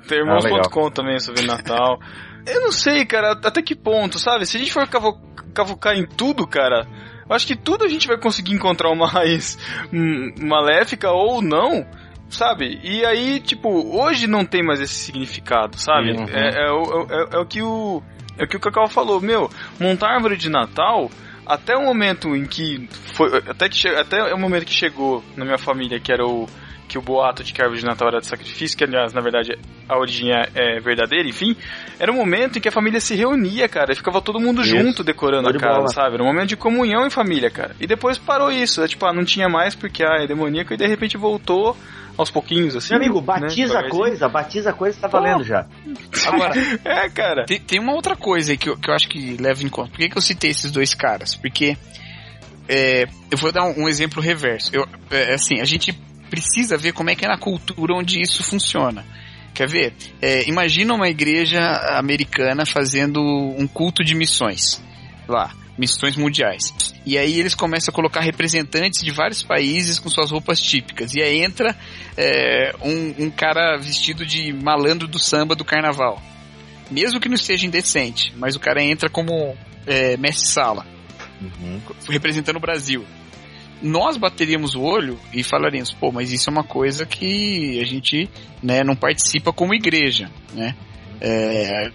Tem Ah, também sobre Natal. Eu não sei, cara, até que ponto, sabe? Se a gente for cavo- cavucar em tudo, cara, eu acho que tudo a gente vai conseguir encontrar uma raiz hum, maléfica ou não, sabe? E aí, tipo, hoje não tem mais esse significado, sabe? Uhum. É, é o- é- é o que o. É o que o Cacau falou, meu, montar árvore de Natal, até o momento em que. Foi, até, que até o momento que chegou na minha família, que era o. Que o boato de que a árvore de Natal era de sacrifício, que aliás, na verdade, a origem é, é verdadeira, enfim, era um momento em que a família se reunia, cara, e ficava todo mundo Isso. junto decorando a casa, bola. sabe? Era um momento de comunhão em família, cara. E depois parou isso, é, tipo, ah, não tinha mais porque ah, é demoníaco, e de repente voltou aos pouquinhos, assim. Meu amigo, né, batiza a devagarzinho. coisa, batiza a coisa, tá valendo já. Agora, É, cara. Tem, tem uma outra coisa aí que eu, que eu acho que leva em conta. Por que, que eu citei esses dois caras? Porque é, eu vou dar um, um exemplo reverso. Eu, é, assim, a gente precisa ver como é que é na cultura onde isso funciona. Quer ver? É, imagina uma igreja americana fazendo um culto de missões. Lá, missões mundiais. E aí eles começam a colocar representantes de vários países com suas roupas típicas. E aí entra é, um, um cara vestido de malandro do samba do carnaval mesmo que não seja indecente, mas o cara entra como é, mestre sala, representando o Brasil. Nós bateríamos o olho e falaríamos, pô, mas isso é uma coisa que a gente né, não participa como igreja, né? É,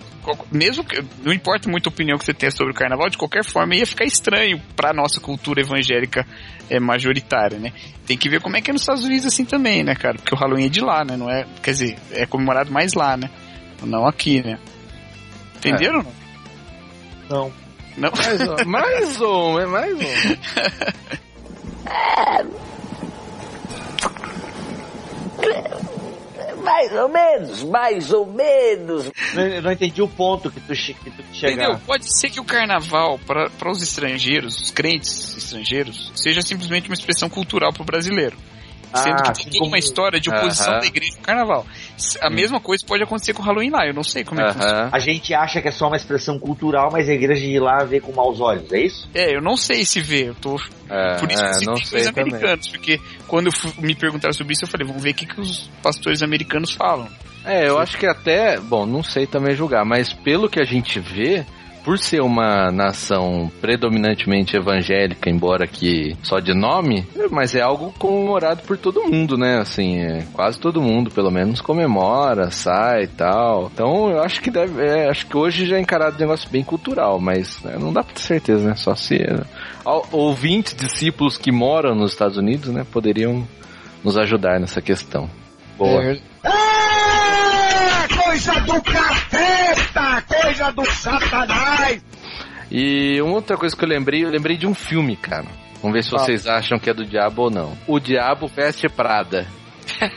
mesmo que não importa muito a opinião que você tenha sobre o carnaval, de qualquer forma ia ficar estranho para nossa cultura evangélica é, majoritária, né? Tem que ver como é que é nos Estados Unidos assim também, né, cara? Porque o Halloween é de lá, né? Não é, quer dizer, é comemorado mais lá, né? Não aqui, né? Entenderam? ou Não. Não. Não. Mais um, mais um, é mais um. Mais ou menos, mais ou menos. Não- Eu não entendi o ponto que tu, que tu chegar. Entendeu? Pode ser que o carnaval, para os estrangeiros, os crentes estrangeiros, seja simplesmente uma expressão cultural para o brasileiro. Sendo Ah, que assim tem toda como- uma história de oposição Aham. da igreja ao carnaval. A mesma coisa pode acontecer com o Halloween lá, eu não sei como é que funciona. A gente acha que é só uma expressão cultural, mas a igreja de lá vê com maus olhos, é isso? É, eu não sei se vê, eu tô... É, Por isso que é, eu citei não os sei também. americanos, porque quando eu me perguntaram sobre isso, eu falei, vamos ver o que, que os pastores americanos falam. É, eu acho que até, bom, não sei também julgar, mas pelo que a gente vê, por ser uma nação predominantemente evangélica, embora que só de nome, mas é algo comemorado por todo mundo, né? Assim, é, quase todo mundo, pelo menos, comemora, sai e tal. Então, eu acho que deve, é, acho que hoje já é encarado um negócio bem cultural, mas né, não dá pra ter certeza, né? Só se é, ao- ouvintes, discípulos que moram nos Estados Unidos, né, poderiam nos ajudar nessa questão. Boa. É, coisa do capeta! Coisa do satanás! E uma outra coisa que eu lembrei, eu lembrei de um filme, cara. Vamos ver se vocês acham que é do diabo ou não. O Diabo Veste Prada.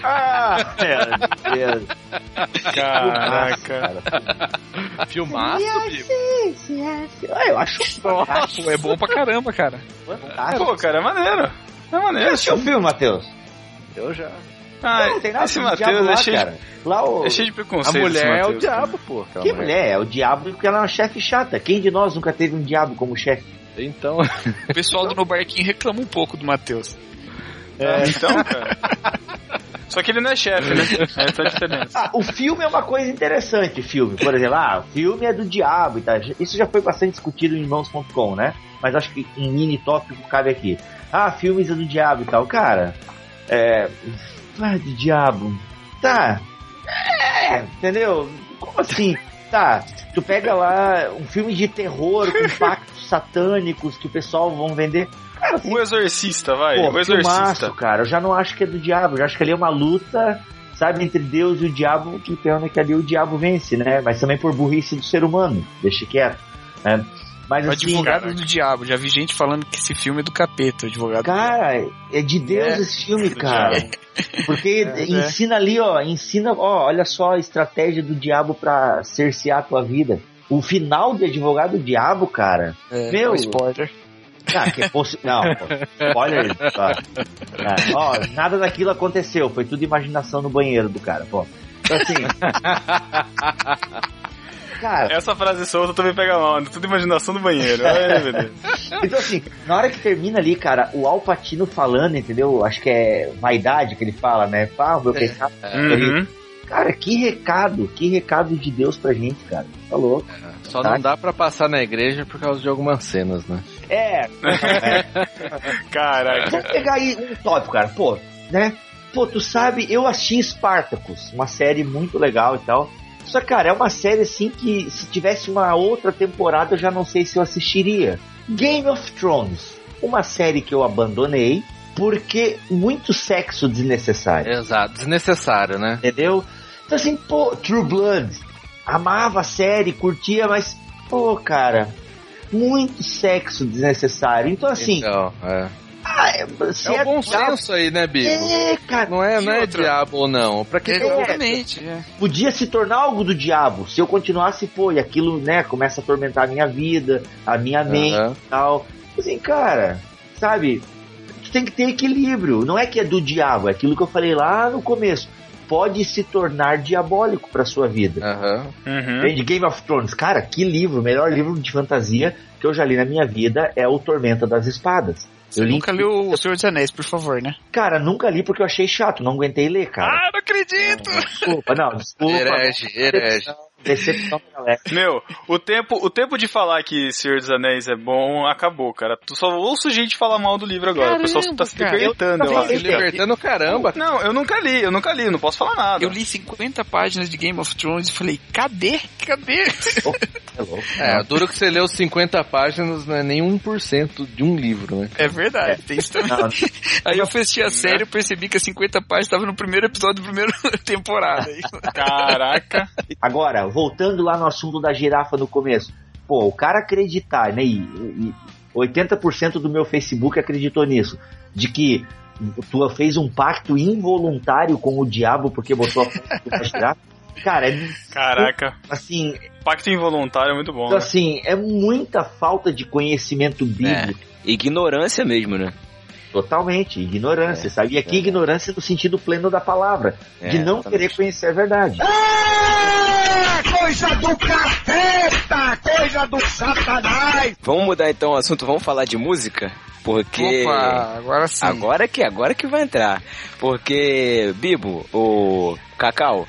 Ah, meu Deus. Caraca. Filmaço, Bibo. Ah, eu acho. Pô, é bom pra caramba, cara. fantástico. Pô, cara, é maneiro. É Você maneiro. assistiu o filme, Matheus? Eu já. Ah, não, tem nada esse Matheus diabo lá, é cheio, de. Lá o... é cheio de A preconceito. mulher esse é o cara. diabo, pô. Que mulher? É o diabo porque ela é uma chefe chata. Quem de nós nunca teve um diabo como chefe? Então, O pessoal do No Barquinho reclama um pouco do Matheus. É, então, cara. Só que ele não é chefe, né? Essa é a diferença. Ah, o filme é uma coisa interessante, filme. Por exemplo, ah, o filme é do diabo e tal. Isso já foi bastante discutido em irmãos.com, né? Mas acho que um mini tópico cabe aqui. Ah, filmes é do diabo e tal. Cara, é. Ah, do diabo. Tá. É, entendeu? Como assim? Tá, tu pega lá um filme de terror com pactos satânicos que o pessoal vão vender. Cara, assim, O Exorcista, vai. pô, o Exorcista. filmaço, cara. Eu já não acho que é do diabo, eu já acho que ali é uma luta, sabe, entre Deus e o diabo, que pena que ali o diabo vence, né? Mas também por burrice do ser humano, deixa quieto, né? Mas O assim, advogado do diabo. Já vi gente falando que esse filme é do capeta, o advogado do diabo. Cara, é de Deus É. esse filme, cara. Porque É, ensina ali, ó, ensina, ó, olha só a estratégia do diabo pra cercear a tua vida. O final de Advogado do Diabo, cara. É, Meu. é spoiler. Ah, que fosse. Não, spoiler. Tá. Ah, ó, nada daquilo aconteceu. Foi tudo imaginação no banheiro do cara, pô. Então, assim. cara, Essa frase solta também pega mal, né? tudo imaginação do banheiro. Ai, meu Deus. Então, assim, na hora que termina ali, cara, o Alpatino falando, entendeu? Acho que é vaidade que ele fala, né? O meu pecado. Ele- Uhum. Cara, que recado, que recado de Deus pra gente, cara. Tá louco. Só Tá. não dá pra passar na igreja por causa de algumas cenas, né? É, Caraca. vamos pegar aí um tópico, cara. Pô, né? Pô, tu sabe, eu assisti Spartacus, uma série muito legal e tal. Só, cara, é uma série assim que se tivesse uma outra temporada eu já não sei se eu assistiria. Game of Thrones, uma série que eu abandonei porque muito sexo desnecessário. Exato, desnecessário, né? Entendeu? Então assim, pô, True Blood, amava a série, curtia, mas, pô, cara, muito sexo desnecessário. Então assim, Então, é. Ah, é- É o bom diabo- senso aí, né, Bibo? É, cara, Não é, não é outra? diabo ou não. Pra que Exatamente. é. podia se tornar algo do diabo se eu continuasse, pô, e aquilo, né, começa a atormentar a minha vida, a minha mente e tal. Assim, cara, sabe, tu tem que ter equilíbrio. Não é que é do diabo, é aquilo que eu falei lá no começo. Pode se tornar diabólico pra sua vida. Aham. Uhum. Entende? Game of Thrones, cara, que livro, o melhor livro de fantasia que eu já li na minha vida é o Tormenta das Espadas. Você Eu li, nunca leu O Senhor dos Anéis, por favor, né? cara, nunca li porque eu achei chato, não aguentei ler, cara. Ah, não acredito! Desculpa, não, desculpa. Herege, herege. Decepção pra galera. Meu, o tempo, o tempo de falar que Senhor dos Anéis é bom acabou, cara. Tu só ouço gente falar mal do livro agora. o pessoal tá se Caramba, libertando, eu, Eu- acho. Se libertando caramba. Não, eu nunca li, eu nunca li, não posso falar nada. Eu li 50 páginas de Game of Thrones e falei, cadê? Cadê? É louco. É, duro que você leu 50 páginas, não é nem 1% de um livro, né? É verdade, tem isso também. Não, Aí eu fui assistir a série e percebi que as 50 páginas estavam no primeiro episódio da primeira temporada. Caraca. Agora, voltando lá no assunto da girafa no começo. Pô, o cara acreditar, né? E, e 80% do meu Facebook acreditou nisso. De que tu fez um pacto involuntário com o diabo porque botou a girafa. Cara, é Caraca. assim, Pacto involuntário é muito bom. então, né? assim, é muita falta de conhecimento bíblico. Ignorância mesmo, né? Totalmente, ignorância, sabe? E aqui é. ignorância no sentido pleno da palavra, É, de não exatamente. querer conhecer a verdade. É coisa do capeta, coisa do satanás. Vamos mudar então o assunto, vamos falar de música? Porque. Opa, agora sim. Agora que agora que vai entrar. Porque, Bibo, o Cacau,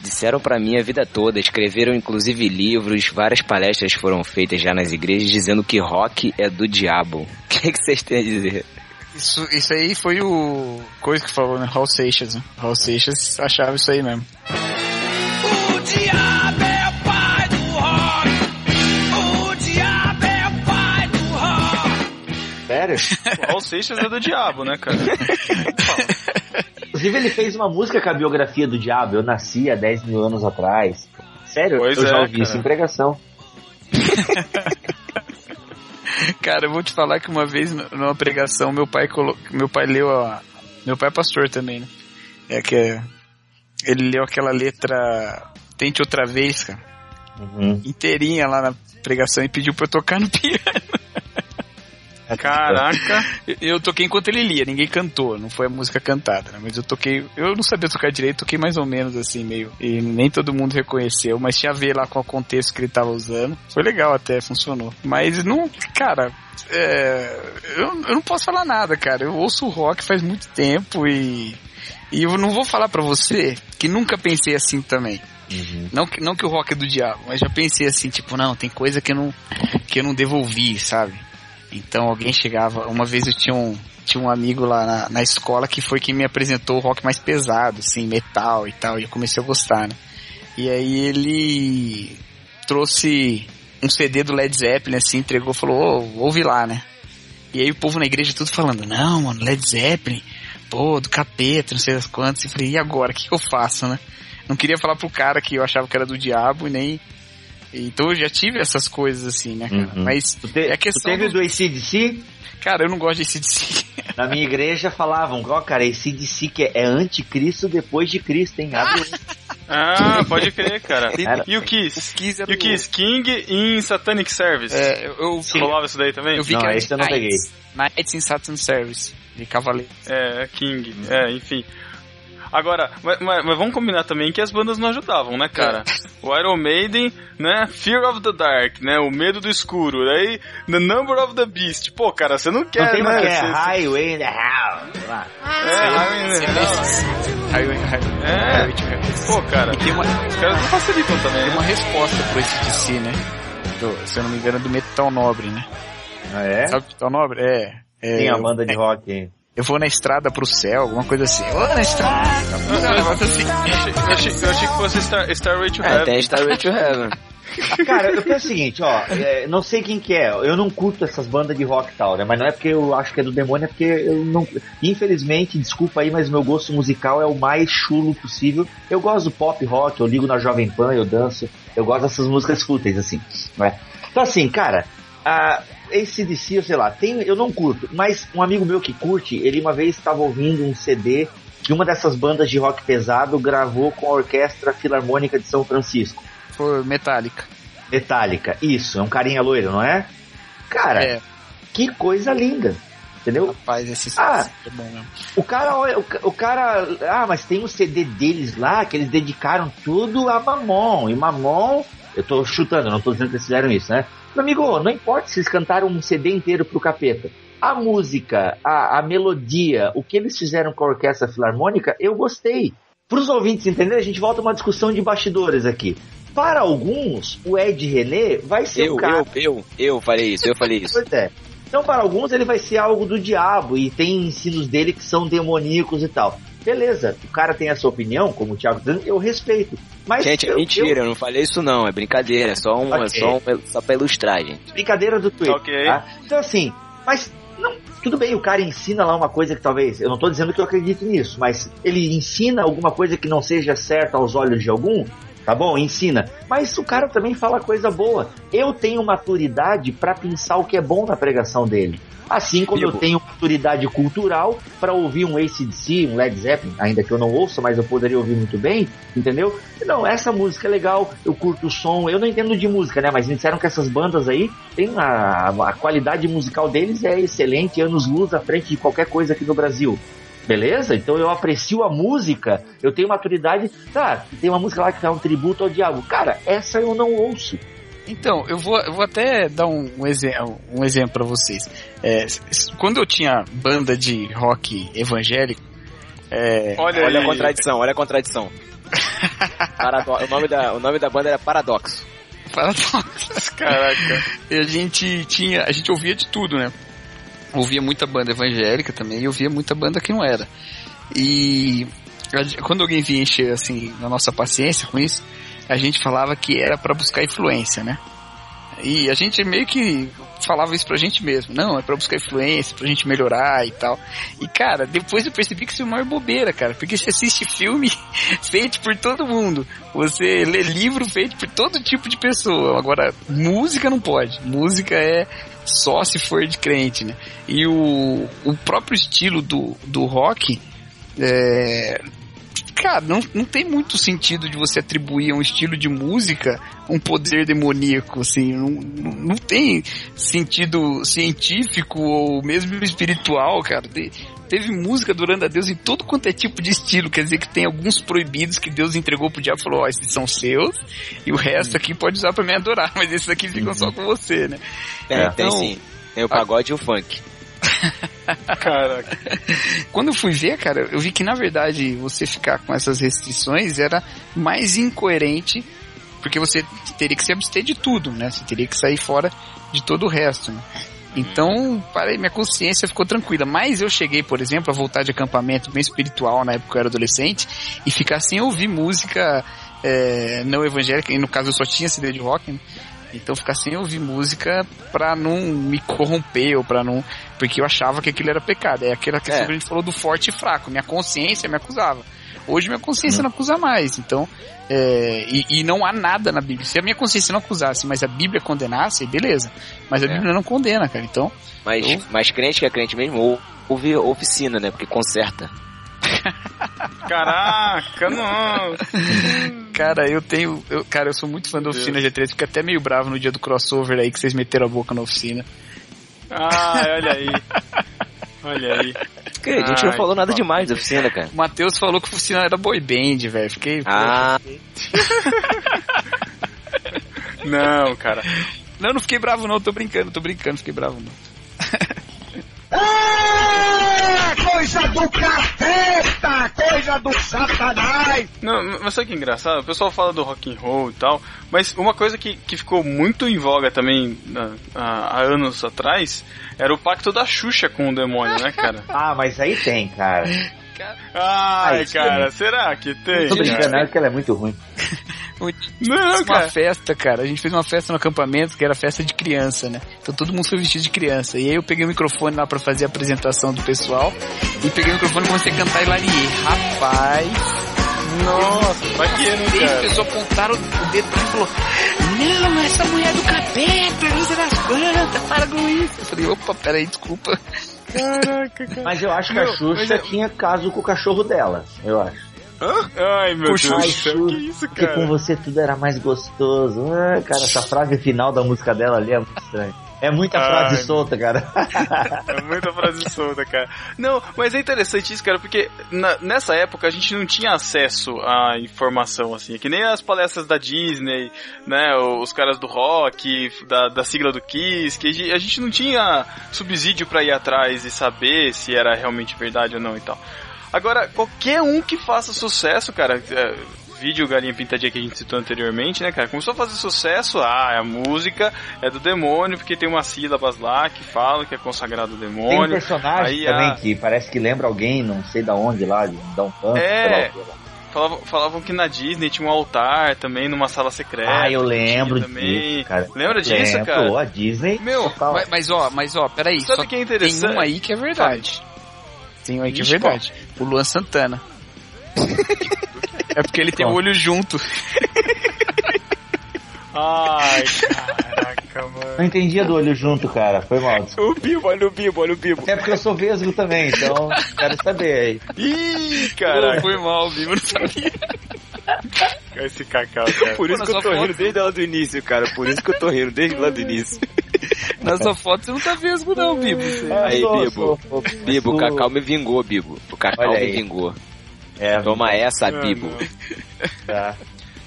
disseram pra mim a vida toda, escreveram inclusive livros, várias palestras foram feitas já nas igrejas dizendo que rock é do diabo. O que, que vocês têm a dizer? Isso, isso aí foi o coisa que falou, né? Raul Seixas, né? Raul Seixas achava isso aí mesmo. O diabo é o pai do rock. O diabo é o pai do rock. Sério? O Raul Seixas é do diabo, né, cara? Inclusive, ele fez uma música com a biografia do diabo. Eu nasci há 10 mil anos atrás. Sério? Pois eu já é, ouvi cara. isso em pregação. Cara, eu vou te falar que uma vez numa pregação meu pai colo... meu pai leu a meu pai é pastor também, né? É que é- ele leu aquela letra Tente outra vez, cara, Uhum. inteirinha lá na pregação e pediu pra eu tocar no piano. Caraca. Eu- toquei enquanto ele lia, ninguém cantou, não foi a música cantada, né? Mas eu toquei, eu não sabia tocar direito, toquei mais ou menos assim, meio. E nem todo mundo reconheceu, mas tinha a ver lá com o contexto que ele tava usando. Foi legal até, funcionou. Mas não, cara, é, eu, eu não posso falar nada, cara. Eu ouço rock faz muito tempo e. E eu não vou falar pra você que nunca pensei assim também. Não, que, não que o rock é do diabo, mas já pensei assim, tipo, não, tem coisa que eu não, que eu não devolvi, sabe? Então alguém chegava, uma vez eu tinha um, tinha um amigo lá na, na escola que foi quem me apresentou o rock mais pesado, assim, metal e tal, e eu comecei a gostar, né? E aí ele trouxe um CD do Led Zeppelin, assim, entregou, falou, ô, ouve lá, né? E aí o povo na igreja tudo falando, não, mano, Led Zeppelin, pô, do capeta, não sei das quantas. E falei, e agora, o que eu faço, né? Não queria falar pro cara que eu achava que era do diabo e nem... Então eu já tive essas coisas assim, né, cara? Uhum. Mas Tu, te, é tu questão teve do... do ACDC? Cara, eu não gosto de ACDC. Na minha igreja falavam, ó, cara, ACDC que é anticristo depois de Cristo, hein? Abre Ah, pode crer, cara. Era- E o Kiss? Kiss era E o Kiss King em Satanic Service? É, eu, eu, Rolava isso daí também? eu vi Não, que era esse eu não Knights, Knights in Saturn Service, de cavaleiro. É, King, é, enfim. Agora, mas, mas- mas vamos combinar também que as bandas não ajudavam, né, cara? O Iron Maiden, né? Fear of the Dark, né? O medo do escuro. Aí, The Number of the Beast. Pô, cara, você não quer, Não tem né? que é Highway in the Hell. lá. É, Highway in the. Highway- Highway- É. Highway to Hell. Pô, cara, E tem uma, os caras não facilitam também, tem né? uma resposta pro ACDC, né? Do, se eu não me engano, do Metal Nobre, né? Ah, é? Sabe Metal Nobre? É. é Tem a banda de é, rock, hein? Eu vou na estrada pro céu, alguma coisa assim. Eu vou na estrada. Um negócio assim. Eu achei, eu achei- eu achei que fosse Star, Starway to É, Heaven. tem Starway to Heaven. Cara, eu penso o seguinte, ó, é, não sei quem que é, eu não curto essas bandas de rock e tal, né? Mas não é porque eu acho que é do demônio, é porque eu não. Infelizmente, desculpa aí, mas meu gosto musical é o mais chulo possível. Eu gosto do pop rock, eu ligo na Jovem Pan, eu danço, eu gosto dessas músicas fúteis, assim, né? Então assim, cara, a ACDC, eu sei lá, tem, eu não curto, mas um amigo meu que curte, ele uma vez estava ouvindo um CD que uma dessas bandas de rock pesado gravou com a Orquestra Filarmônica de São Francisco. Foi Metallica. Metallica, isso, é um carinha loiro, não é? Cara, É, que coisa linda, entendeu? rapaz, esse Ah. é bom mesmo. O cara, o, o cara, ah, mas tem um CD deles lá que eles dedicaram tudo a Mamon, e Mamon, eu tô chutando, não tô dizendo que eles fizeram isso, né? Meu amigo, não importa se eles cantaram um CD inteiro pro capeta. A música, a, a melodia, o que eles fizeram com a orquestra filarmônica, eu gostei. Para os ouvintes entenderem, a gente volta a uma discussão de bastidores aqui. Para alguns, o Ed René vai ser Eu, o cara. eu, eu, eu falei isso, eu falei isso. Pois é. Então, para alguns, ele vai ser algo do diabo e tem ensinos dele que são demoníacos e tal. Beleza, o cara tem essa opinião, como o Thiago tá dizendo, eu respeito. Mas Gente, é eu- mentira, eu não falei isso não, é brincadeira, é só, um, é Ok. só, um, só pra ilustrar, gente. eu- brincadeira do Twitter. Ok. tá? Então, assim, mas não, tudo bem, o cara ensina lá uma coisa que talvez, eu não tô dizendo que eu acredito nisso, mas ele ensina alguma coisa que não seja certa aos olhos de algum, tá bom? Ensina. Mas o cara também fala coisa boa. Eu tenho maturidade pra pensar o que é bom na pregação dele. Assim como eu tenho maturidade cultural pra ouvir um ACDC, um Led Zeppelin, ainda que eu não ouça, mas eu poderia ouvir muito bem, entendeu? Não, essa música é legal, eu curto o som, eu não entendo de música, né? Mas me disseram que essas bandas aí, tem a, a qualidade musical deles é excelente, anos luz à frente de qualquer coisa aqui no Brasil. Beleza? Então eu aprecio a música, eu tenho maturidade. Tá, tem uma música lá que é um tributo ao diabo. Cara, essa eu não ouço. Então, eu vou, eu vou até dar um, um, exe- um exemplo pra vocês. É, quando eu tinha banda de rock evangélico, é, Olha, Olha a contradição, olha a contradição. Parado- o, nome da, o nome da banda era Paradoxo. paradoxo, Caraca. e a gente tinha, a gente ouvia de tudo, né? Ouvia muita banda evangélica também e ouvia muita banda que não era. E a quando alguém vinha encher assim na nossa paciência com isso, a gente falava que era pra buscar influência, né? E a gente meio que falava isso pra gente mesmo. Não, é pra buscar influência, pra gente melhorar e tal. E cara, depois eu percebi que isso é uma bobeira, cara. Porque você assiste filme feito por todo mundo. Você lê livro feito por todo tipo de pessoa. Agora, música não pode. Música é só se for de crente, né? E o, o próprio estilo do, do rock é, cara, não, não tem muito sentido de você atribuir a um estilo de música um poder demoníaco, assim, não, não, tem sentido científico ou mesmo espiritual, cara. Te- teve música adorando a Deus em todo quanto é tipo de estilo, quer dizer que tem alguns proibidos que Deus entregou pro diabo e falou, ó, esses são seus, e o resto aqui pode usar pra me adorar, mas esses aqui ficam só com você, né? Tem, É. tem Então- sim. Tem o pagode e o funk. Caraca. Quando eu fui ver, cara, eu vi que na verdade você ficar com essas restrições era mais incoerente, porque você teria que se abster de tudo, né? Você teria que sair fora de todo o resto. Né? Então, parei, minha consciência ficou tranquila. Mas eu cheguei, por exemplo, a voltar de acampamento bem espiritual na época que eu era adolescente e ficar sem ouvir música é, não evangélica, e no caso eu só tinha CD de rock, né? Então ficar sem ouvir música pra não me corromper ou pra não. Porque eu achava que aquilo era pecado. É aquela questão É. que a gente falou do forte e fraco. Minha consciência me acusava. Hoje minha consciência não acusa mais. Então, é, e, e não há nada na Bíblia. Se a minha consciência não acusasse, mas a Bíblia condenasse, beleza. Mas a É. Bíblia não condena, cara. Então, Mas, Eu- mas crente que é crente mesmo, ou- ouve oficina, né? Porque conserta. Caraca, não. cara, eu tenho. Eu, cara, eu sou muito fã da oficina G3, fiquei até meio bravo no dia do crossover aí que vocês meteram a boca na oficina. Ah, olha aí. Olha aí. Que, a gente não Ai, falou nada demais da oficina, cara. O Matheus falou que a oficina era boy band, velho. Fiquei. Ah, Não, cara. Não, não fiquei bravo não, tô brincando, tô brincando, fiquei bravo não. É coisa do capeta, coisa do satanás. Não, mas sabe que é engraçado? O pessoal fala do rock and roll e tal, mas uma coisa que, que ficou muito em voga também na- há, há anos atrás era o pacto da Xuxa com o demônio, né, cara? Ah, mas aí tem, cara. Ai, isso cara, também. será que tem? Tô brincando, é porque ela é muito ruim. Não, Fiz uma cara. festa, cara. A gente fez uma festa no acampamento que era festa de criança, né? Então todo mundo foi vestido de criança. E aí eu peguei o microfone lá pra fazer a apresentação do pessoal. E peguei o microfone e comecei a cantar e lariei. Rapaz, Nossa, vai que não, três cara. pessoas apontaram o dedo pra mim e falou: Não, essa mulher é do capeta, sei das quantas, para com isso. Eu falei, opa, peraí, desculpa. Caraca, cara. Mas eu acho que Meu, a Xuxa é- tinha caso com o cachorro dela, eu acho. Ai, meu Deus Ai, céu, Xuxa, que isso, porque com cara? você tudo era mais gostoso. Ah, cara, essa frase final da música dela ali é muito estranha. É muita Ai, frase meu. solta, cara. É muita frase solta, cara. Não, mas é interessante isso, cara, porque na- nessa época a gente não tinha acesso à informação, assim, que nem as palestras da Disney, né, os caras do rock, da, da sigla do Kiss, que a gente- a gente não tinha subsídio pra ir atrás e saber se era realmente verdade ou não e tal. Agora, qualquer um que faça sucesso, cara, é, vídeo Galinha Pintadinha que a gente citou anteriormente, né, cara, começou a fazer sucesso, ah, a música é do demônio, porque tem umas sílabas lá que falam que é consagrado ao Tem um demônio. personagem Aí, também ah, que parece que lembra alguém, não sei da onde lá, de dar um canto. É. Falavam, falavam que na Disney tinha um altar também, numa sala secreta. Ah, eu lembro também. disso, cara. Lembra disso, Lembro, cara? A Disney. Meu. Mas, mas ó, mas ó, peraí, Sabe só o que é tem interessante? um aí que é verdade. Tem um aí que é verdade. O Luan Santana. é porque ele tem o olho junto. Ai, caraca, mano. Não entendia do olho junto, cara. Foi mal. o Bibo, olha o Bibo, olha o Bibo. É porque eu sou vesgo também, então quero saber aí. Ih, caraca. foi mal? Eu não sabia. Esse cacau, cara. Por isso Pô, que eu tô sua rindo foto- desde lá do início, cara. Por isso que eu tô rindo desde lá do início. Na sua foto você não tá vesgo não, Bibo. Ah, Aí, Bibo. Bibo, o Cacau me vingou, Bibo. O Cacau me vingou. É, Toma essa, Ah, Bibo. tá.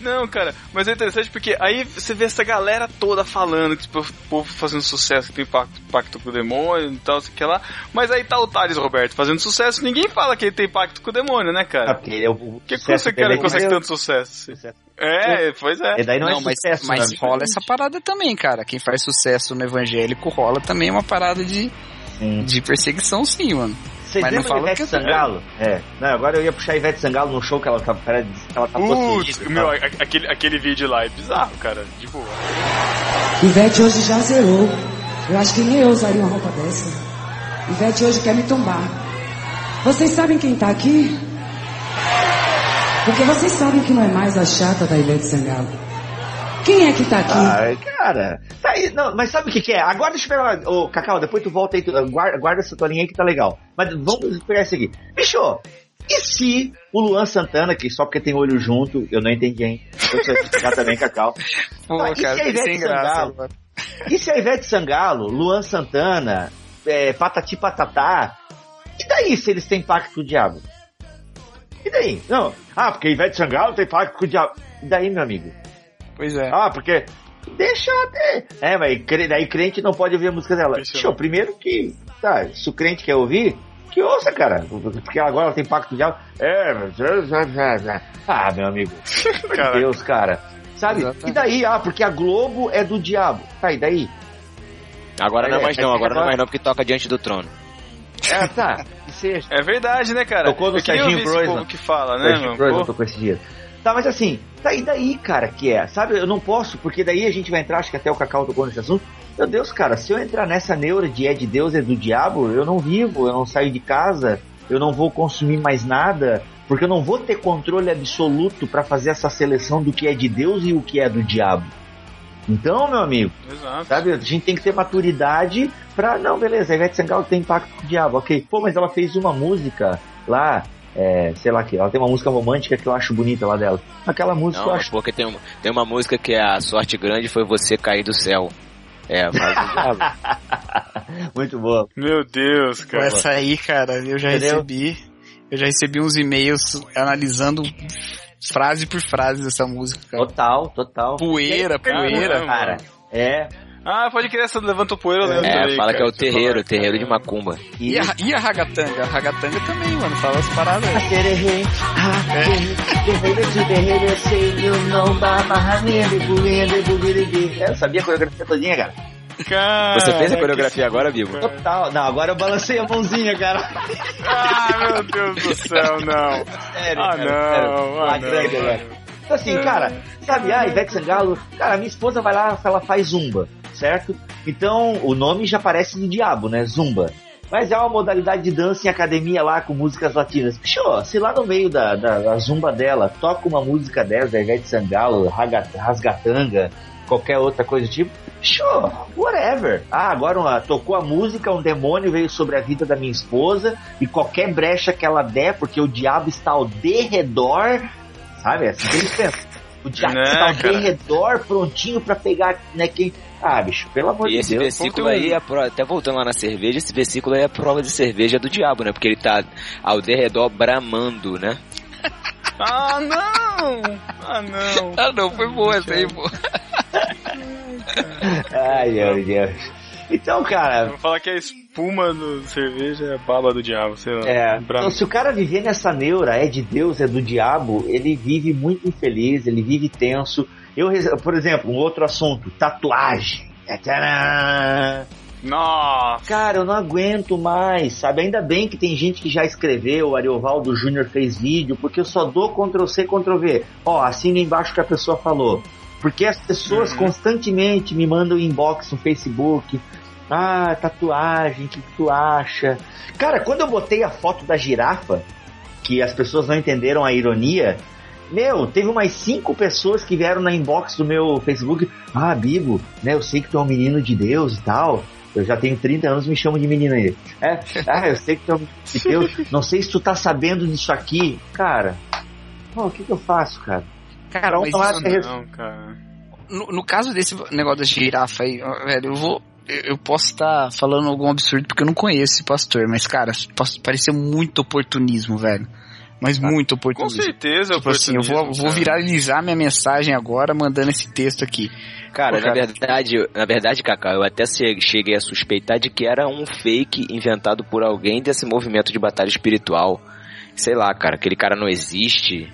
Não, cara, mas é interessante porque aí você vê essa galera toda falando que tipo, o povo fazendo sucesso, que tem pacto, pacto com o demônio e tal, sei que lá. Mas aí tá o Thales Roberto fazendo sucesso, ninguém fala que ele tem pacto com o demônio, né, Ah, cara? porque ele é o Por que, você cara é consegue tanto sucesso? Sucesso. É, pois é. E daí não, Não, é mas, sucesso, mas né? rola essa parada também, cara. Quem faz sucesso no evangélico rola também uma parada de, Sim. de perseguição, sim, mano. Vocês Mas não lembram fala Ivete Sangalo? É. Não, agora eu ia puxar a Ivete Sangalo no show que ela tá, que ela tá Putz, meu, a- aquele, aquele vídeo lá é bizarro, cara. De boa. Ivete hoje já zerou. Eu acho que nem eu usaria uma roupa dessa. Ivete hoje quer me tombar. Vocês sabem quem tá aqui? Porque vocês sabem que não é mais a chata da Ivete Sangalo. Quem é que tá aqui? Ai, cara. Tá aí, não, mas sabe o que, que é? Agora deixa eu pegar. Ô, Cacau, depois tu volta aí, tu, guarda, guarda essa tua linha aí que tá legal. Mas vamos pegar isso aqui. Bicho, e se o Luan Santana, que só porque tem olho junto, eu não entendi, hein? Eu sei explicar também, Cacau. Pô, Tá, e se a cara, Ivete sem graça. Sangalo? E se a Ivete Sangalo, Luan Santana, é, Patati Patatá, e daí se eles têm pacto com o diabo? E daí? Não. Ah, porque Ivete Sangalo tem pacto com o diabo. E daí, meu amigo? Pois é. Ah, porque. Deixa ter. É, mas cre- daí crente não pode ouvir a música dela. Deixa eu- primeiro que Tá, se o crente quer ouvir, que ouça, cara. Porque agora ela tem pacto com o diabo. É. Ah, meu amigo. De Deus, cara. Sabe? Exatamente. E daí? Ah, porque a Globo é do diabo. Tá, e daí? Agora não é mais É, não, é, agora não é mais não, porque toca diante do trono. É, tá. Que seja. É verdade, né, cara? Tocou no Eu queria Serginho ouvir esse Groisman. povo que fala, né, Serginho meu? Pô, tocou esse dia. Tá, mas assim, tá e daí, cara, que é? Sabe, eu não posso, porque daí a gente vai entrar, acho que até o Cacau tocou nesse assunto. Meu Deus, cara, se eu entrar nessa neura de é de Deus, é do diabo, eu não vivo, eu não saio de casa, eu não vou consumir mais nada, porque eu não vou ter controle absoluto pra fazer essa seleção do que é de Deus e o que é do diabo. Então, meu amigo, Exato. sabe, a gente tem que ter maturidade pra. Não, beleza, a Ivete Sangalo tem impacto com o diabo, ok. Pô, mas ela fez uma música lá, é, sei lá que, ela tem uma música romântica que eu acho bonita lá dela. Aquela música eu Não, acho. porque tem, um- tem uma música que é A Sorte Grande Foi Você Cair do Céu. É. Muito boa. Meu Deus, Com cara. essa aí, cara, eu já Entendeu? recebi. Eu já recebi uns e-mails analisando frase por frase dessa música, cara. Total, total. Poeira, poeira. Cara, é. Ah, pode crer, essa levantou poeira, eu lembro É, também, fala que é cara, o terreiro, o terreiro de Macumba. E, E a, e a ragatanga? A ragatanga também, mano, fala as paradas. ah, tererê, eu não sabia a coreografia todinha, cara. Cara, Você fez a coreografia agora, Bibo? Total. Não, agora eu balancei a mãozinha, cara. Ah, meu Deus do céu, não. Sério, Ah, cara, não, sério. ah, Ah, grande, não, velho. Então assim, cara, sabe, a Ivete Sangalo, cara, minha esposa vai lá, ela faz zumba, certo? Então, o nome já parece do diabo, né? Zumba. Mas é uma modalidade de dança em academia lá com músicas latinas. Bicho, se lá no meio da, da, da zumba dela toca uma música dessa, da Ivete Sangalo, rasgatanga, qualquer outra coisa do tipo, sure, whatever. Ah, agora uma- tocou a música, um demônio veio sobre a vida da minha esposa e qualquer brecha que ela der, porque o diabo está ao derredor, sabe? É assim que eles pensam. O diabo Né, está ao cara? derredor, prontinho pra pegar, né, quem... Ah, bicho, pelo amor E de esse Deus. versículo Ponto um. aí, é pro- até voltando lá na cerveja, esse versículo aí é prova de cerveja do diabo, né? Porque ele tá ao derredor bramando, né? Ah, não! Ah, não. Ah, não, foi boa essa aí, pô. Ai, meu Deus. Então, cara, Vou falar que a espuma do cerveja é a baba do diabo, sei lá. É, então se o cara viver nessa neura, é de Deus, é do diabo, ele vive muito infeliz, ele vive tenso. Eu, por exemplo, um outro assunto, tatuagem. É, tcharam! Nossa! Cara, eu não aguento mais, sabe? Ainda bem que tem gente que já escreveu, o Ariovaldo Júnior fez vídeo, porque eu só dou Ctrl C, Ctrl V. Ó, assina embaixo que a pessoa falou. Porque as pessoas Uhum. constantemente me mandam inbox no Facebook. Ah, tatuagem, o que, tu acha? Cara, quando eu botei a foto da girafa, que as pessoas não entenderam a ironia, meu, teve umas cinco pessoas que vieram na inbox do meu Facebook. Ah, Bibo, né? Eu sei que tu é um menino de Deus e tal. Eu já tenho 30 anos, me chamo de menino aí. É, ah, eu sei que tu é um menino de Deus. Não sei se tu tá sabendo disso aqui. Cara, pô, o que que eu faço, cara? Cara, mas é res- Não, cara. no, no caso desse negócio da girafa aí, velho, eu vou. Eu posso estar falando algum absurdo porque eu não conheço esse pastor, mas, cara, posso- pareceu muito oportunismo, velho. Mas muito Ah, Com oportunismo. certeza, Tipo assim, eu vou, vou viralizar minha mensagem agora mandando esse texto aqui. Cara, Pô, na cara. verdade, na verdade, Cacá, eu até che- cheguei a suspeitar de que era um fake inventado por alguém desse movimento de batalha espiritual. Sei lá, cara, aquele cara não existe.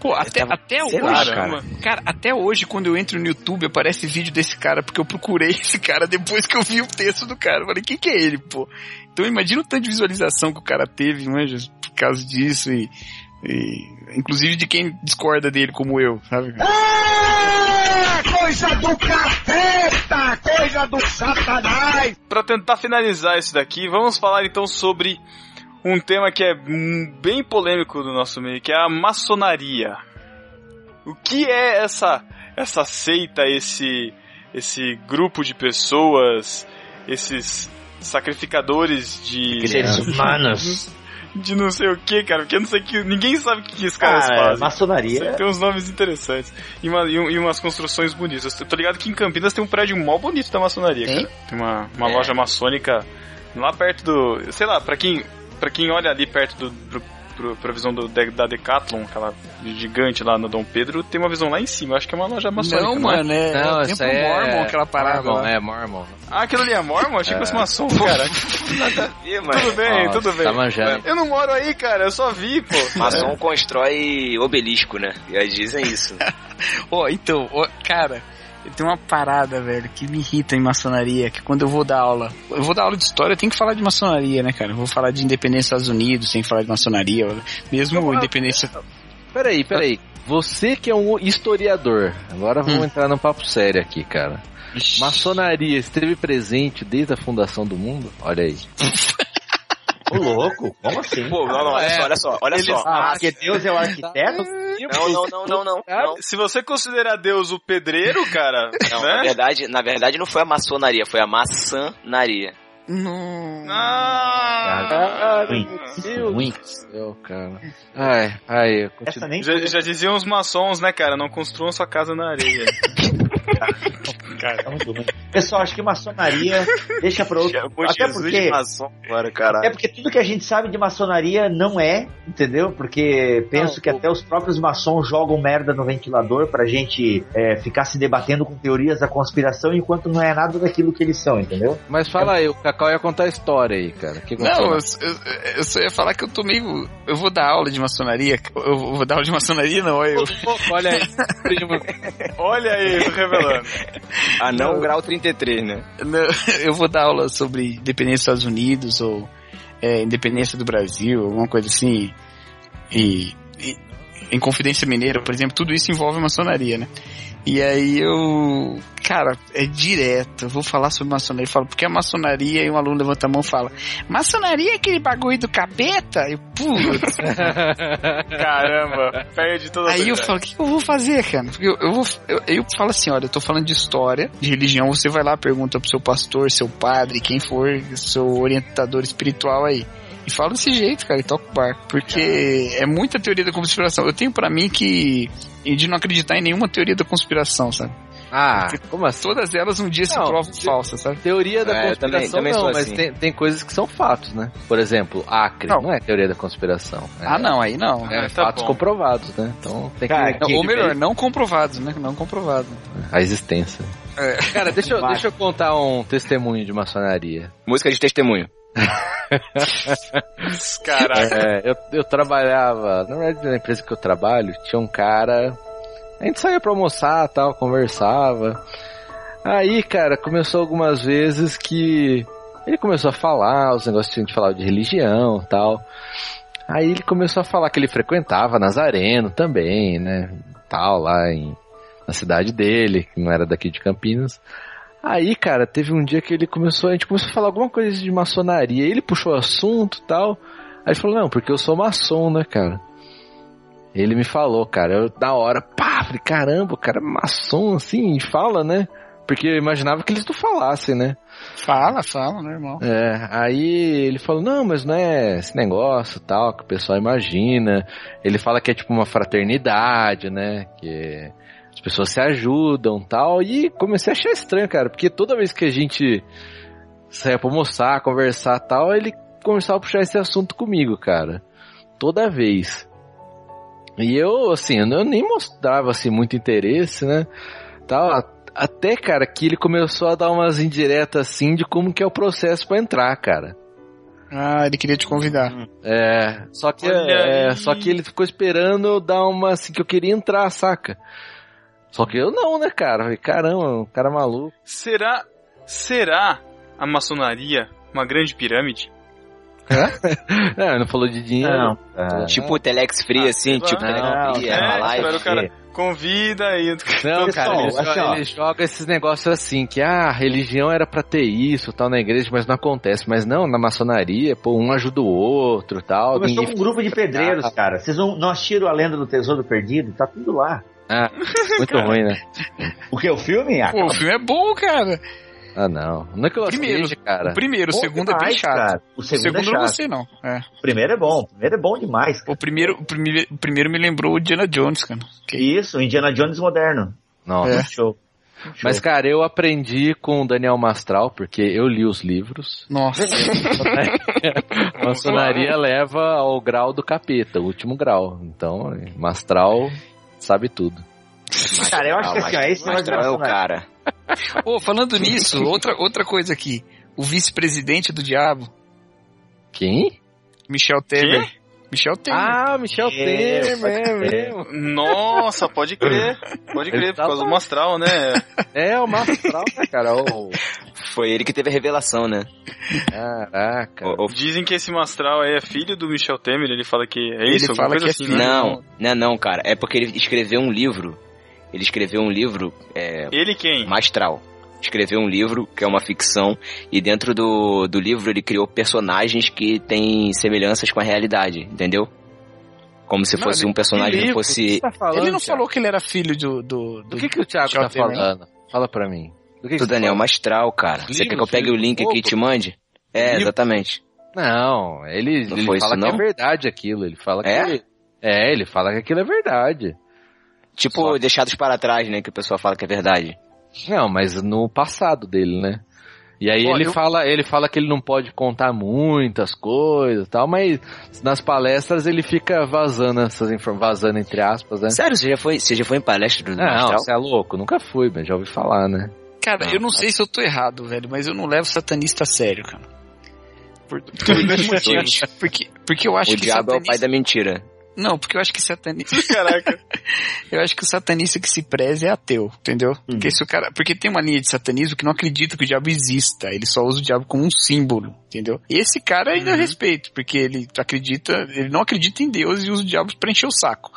Pô, até, tava- até hoje, lá, cara. cara. até hoje, quando eu entro no YouTube, aparece vídeo desse cara, porque eu procurei esse cara depois que eu vi o texto do cara. Eu falei, quem que é ele, pô? Então imagina o tanto de visualização que o cara teve, manja, por causa disso e, e- inclusive de quem discorda dele como eu, sabe? É coisa do capeta, coisa do satanás. Pra tentar finalizar isso daqui, vamos falar então sobre um tema que é bem polêmico do nosso meio, que é a maçonaria. O que é essa essa seita, esse esse grupo de pessoas, esses sacrificadores de Seres humanos. de não sei o que, cara, porque não sei que ninguém sabe o que esses caras Cara, fazem. maçonaria. Tem uns nomes interessantes. E, uma- e um- e umas construções bonitas. Eu tô ligado que em Campinas tem um prédio mó bonito da maçonaria, Tem? cara. Tem uma, uma É. loja maçônica lá perto do. Sei lá, pra quem, pra quem olha ali perto do. pro- pro, pra visão do, da Decathlon, aquela gigante lá no Dom Pedro, tem uma visão lá em cima. Acho que é uma loja maçônica. Não, é? mano, é, é Não, o isso templo aí é Mormon, aquela parada Mormon, lá. é Mormon. Ah, aquilo ali é Mormon? Achei que fosse maçom, cara. Ih, mas Tudo bem, Nossa, tudo bem. tá manjando. Eu não moro aí, cara, eu só vi, pô. maçom constrói obelisco, né? E eles dizem isso. Ó, então, ó, cara, tem uma parada, velho, que me irrita em maçonaria, que quando eu vou dar aula, eu vou dar aula de história, eu tenho que falar de maçonaria, né, cara? Eu vou falar de independência dos Estados Unidos, que falar de maçonaria, mesmo independência... Peraí, peraí. Você que é um historiador, agora vamos entrar num papo sério aqui, cara. Maçonaria esteve presente desde a fundação do mundo? Olha aí. Ô, louco, como assim? Pô, não, não, olha só, olha só, olha só. Ah, porque Deus é o arquiteto? Não, não, não, não, não. Se você considerar Deus o pedreiro, cara, Não, na né? verdade, na verdade não foi a maçonaria, foi a maçanaria. Não. Ah. Ruim. Céu, cara. Ai, ai, já, já diziam os maçons, né, cara? Não construam sua casa na areia. tá muito ruim. Pessoal, acho que maçonaria deixa pra outro. Até porque. maçom agora, caralho. É porque tudo que a gente sabe de maçonaria não é, entendeu? Porque penso que até os próprios maçons jogam merda no ventilador pra gente é, ficar se debatendo com teorias da conspiração enquanto não é nada daquilo que eles são, entendeu? Mas fala aí, o Cacau ia contar a história aí, cara. Que Não, eu, eu, eu só ia falar que eu tô meio. Eu vou dar aula de maçonaria. Eu vou dar aula de maçonaria, não, eu. Olha aí, primo. Olha aí, tô revelando. Ah, não, grau 33, né? Não, Eu vou dar aula sobre independência dos Estados Unidos ou é, independência do Brasil, alguma coisa assim. E, e- em Confidência Mineira, por exemplo, tudo isso envolve maçonaria, né? E aí eu. Cara, é direto. Eu vou falar sobre maçonaria. Eu falo, porque a maçonaria, e um aluno levanta a mão e fala: Maçonaria é aquele bagulho do capeta? Eu, putz. Caramba, perde toda a Aí eu falo, o que eu vou fazer, cara? Porque eu, eu vou. Eu, eu falo assim, olha, eu tô falando de história, de religião, você vai lá, pergunta pro seu pastor, seu padre, quem for, seu orientador espiritual aí. E fala desse jeito, cara, e toca o barco. Porque é muita teoria da conspiração. Eu tenho pra mim que. e de não acreditar em nenhuma teoria da conspiração, sabe? Ah, como assim? Todas elas um dia se Não, provam falsas, sabe? Teoria da É, conspiração também- também não, mas assim. tem, tem coisas que são fatos, né? Por exemplo, Acre Não. não, é teoria da conspiração. É, Ah, não, aí não. É Ah, tá fatos bom. comprovados, né? Então tem Cara, que Não, ou melhor, não comprovados, né? Não comprovado. a existência. É. Cara, deixa eu, deixa eu contar um testemunho de maçonaria. Música de testemunho. Caraca. É, eu, eu trabalhava, na verdade, na empresa que eu trabalho, tinha um cara. A gente saía pra almoçar tal, conversava. Aí, cara, começou algumas vezes que ele começou a falar, os negócios que a gente falava de religião tal. Aí ele começou a falar que ele frequentava Nazareno também, né? Tal, lá em, na cidade dele, que não era daqui de Campinas. Aí, cara, teve um dia que ele começou, a gente começou a falar alguma coisa de maçonaria. Ele puxou o assunto tal. Aí ele falou, não, porque eu sou maçom, né, cara? Ele me falou, cara, eu na hora, pá, falei, caramba, o cara é maçom assim, fala, né? Porque eu imaginava que eles não falassem, né? Fala, fala, normal. É, aí ele falou, não, mas não é esse negócio tal, que o pessoal imagina. Ele fala que é tipo uma fraternidade, né? Que as pessoas se ajudam tal. E comecei a achar estranho, cara, porque toda vez que a gente saia pra almoçar, conversar tal, ele começava a puxar esse assunto comigo, cara. Toda vez. E eu, assim, eu nem mostrava assim muito interesse, né? Tal, até, cara, que ele começou a dar umas indiretas assim de como que é o processo pra entrar, cara. Ah, ele queria te convidar. É, só que é, só que ele ficou esperando eu dar uma assim que eu queria entrar, saca? Só que eu não, né, cara? Falei, caramba, um cara maluco. Será, será a maçonaria uma grande pirâmide? É, não falou de dinheiro. Não, cara. Tipo o Telex Free, assim, sei lá. tipo Não, Telex Free, live. o cara convida e Não, cara, ele, assim, joga, ele joga esses negócios assim, que ah, a religião era pra ter isso, tal, na igreja, mas não acontece. Mas não, na maçonaria, pô, um ajuda o outro, tal. Começou ninguém um grupo de pedreiros, cara. Vocês não, não assistiram a lenda do tesouro perdido? Tá tudo lá. Ah, muito ruim, né? O que? O filme? Ah, Pô, o filme é bom, cara. Ah, não. Não é que eu Primeiro, Cage, cara. O primeiro, o bom segundo é bem demais, chato. cara. O O segundo, segundo é eu chato. não gostei, não. É. O primeiro é bom. O primeiro é bom demais. cara. O primeiro, o primeiro, o primeiro me lembrou o Indiana Jones, cara. Que Isso, o Indiana Jones moderno. Nossa. É. Show. Mas, cara, eu aprendi com o Daniel Mastral, porque eu li os livros. Nossa. A maçonaria leva ao grau do capeta, o último grau. Então, Mastral sabe tudo. Cara, eu acho que assim, ó, esse Mastral é o cara. Ô, falando nisso, outra, outra coisa aqui. O vice-presidente do diabo, Quem? Michel Temer. Michel Temer. Ah, Michel É, Temer, é mesmo. Nossa, pode crer. Pode crer, Ele por causa do. Mastral, né? É, o Mastral, né, cara? Foi ele que teve a revelação, né? caraca. O- o- Dizem que esse Mastral aí é filho do Michel Temer, ele fala que é Ele isso, alguma fala coisa que é assim, filho. né? Não, não, não, cara. É porque ele escreveu um livro. Ele escreveu um livro, é, Ele quem? Mastral. Escreveu um livro que é uma ficção e dentro do, do livro ele criou personagens que têm semelhanças com a realidade, entendeu? Como se Não, fosse ele- um personagem Que que livro? Que fosse tá falando, Ele não Thiago? falou que ele era filho do. do, do Do que, que o Thiago Michel tá falando? Fala pra mim. Do que que do você Daniel fala? Mastral, cara. Você quer que eu pegue o livro link aqui e te mande? É, Livro? exatamente. Não, ele, Não ele fala isso, que não? é verdade aquilo. Ele fala É? que. É, ele fala que aquilo é verdade. Tipo, Só- deixados para trás, né? Que o pessoal fala que é verdade. Não, mas no passado dele, né? E aí ele eu- fala, ele fala que ele não pode contar muitas coisas e tal, mas nas palestras ele fica vazando essas informações, vazando entre aspas, né? Sério, você já foi, você já foi em palestra do Não, Mastral? você é louco, nunca fui, mas já ouvi falar, né? Cara, Não, eu não sei se eu tô errado, velho, mas eu não levo satanista a sério, cara. Por, por dois motivos. Porque, porque eu acho O que diabo é o pai satanista... da mentira. Não, porque eu acho que satanista... Caraca. Eu acho que o satanista que se preze é ateu, entendeu? Hum. Porque, se o cara, porque tem uma linha de satanismo que não acredita que o diabo exista, ele só usa o diabo como um símbolo, entendeu? E esse cara ainda respeito, porque ele acredita, ele não acredita em Deus e usa o diabo pra encher o saco.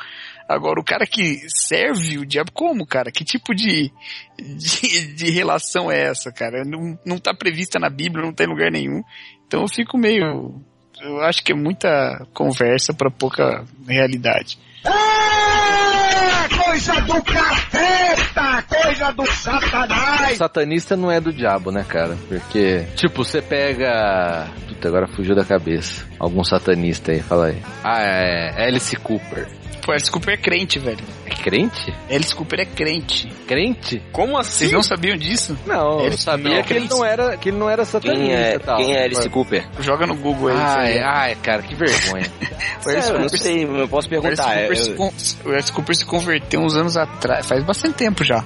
Agora, o cara que serve o diabo, como, cara? Que tipo de, de, de relação é essa, cara? Não, não tá prevista na Bíblia, não tá em lugar nenhum. Então eu fico meio. Eu acho que é muita conversa pra pouca realidade. É coisa do capeta, coisa do satanás. Satanista não é do diabo, né, cara? Porque, tipo, você pega. Puta, agora fugiu da cabeça. Algum satanista aí, fala aí. Ah, é Alice Cooper. Pô, Alice Cooper é crente, velho. É crente? Alice Cooper é crente. Crente? Como assim? Vocês não sabiam disso? Não, eu Alice sabia não, que ele não era, que ele não era satanista Quem é, e tal. quem é Alice Cooper? Joga no Google aí. Ai, ai, cara, que vergonha. Eu não sei, eu posso o Alice perguntar. Cooper, eu- se o Alice Cooper se converteu uns anos atrás, faz bastante tempo já.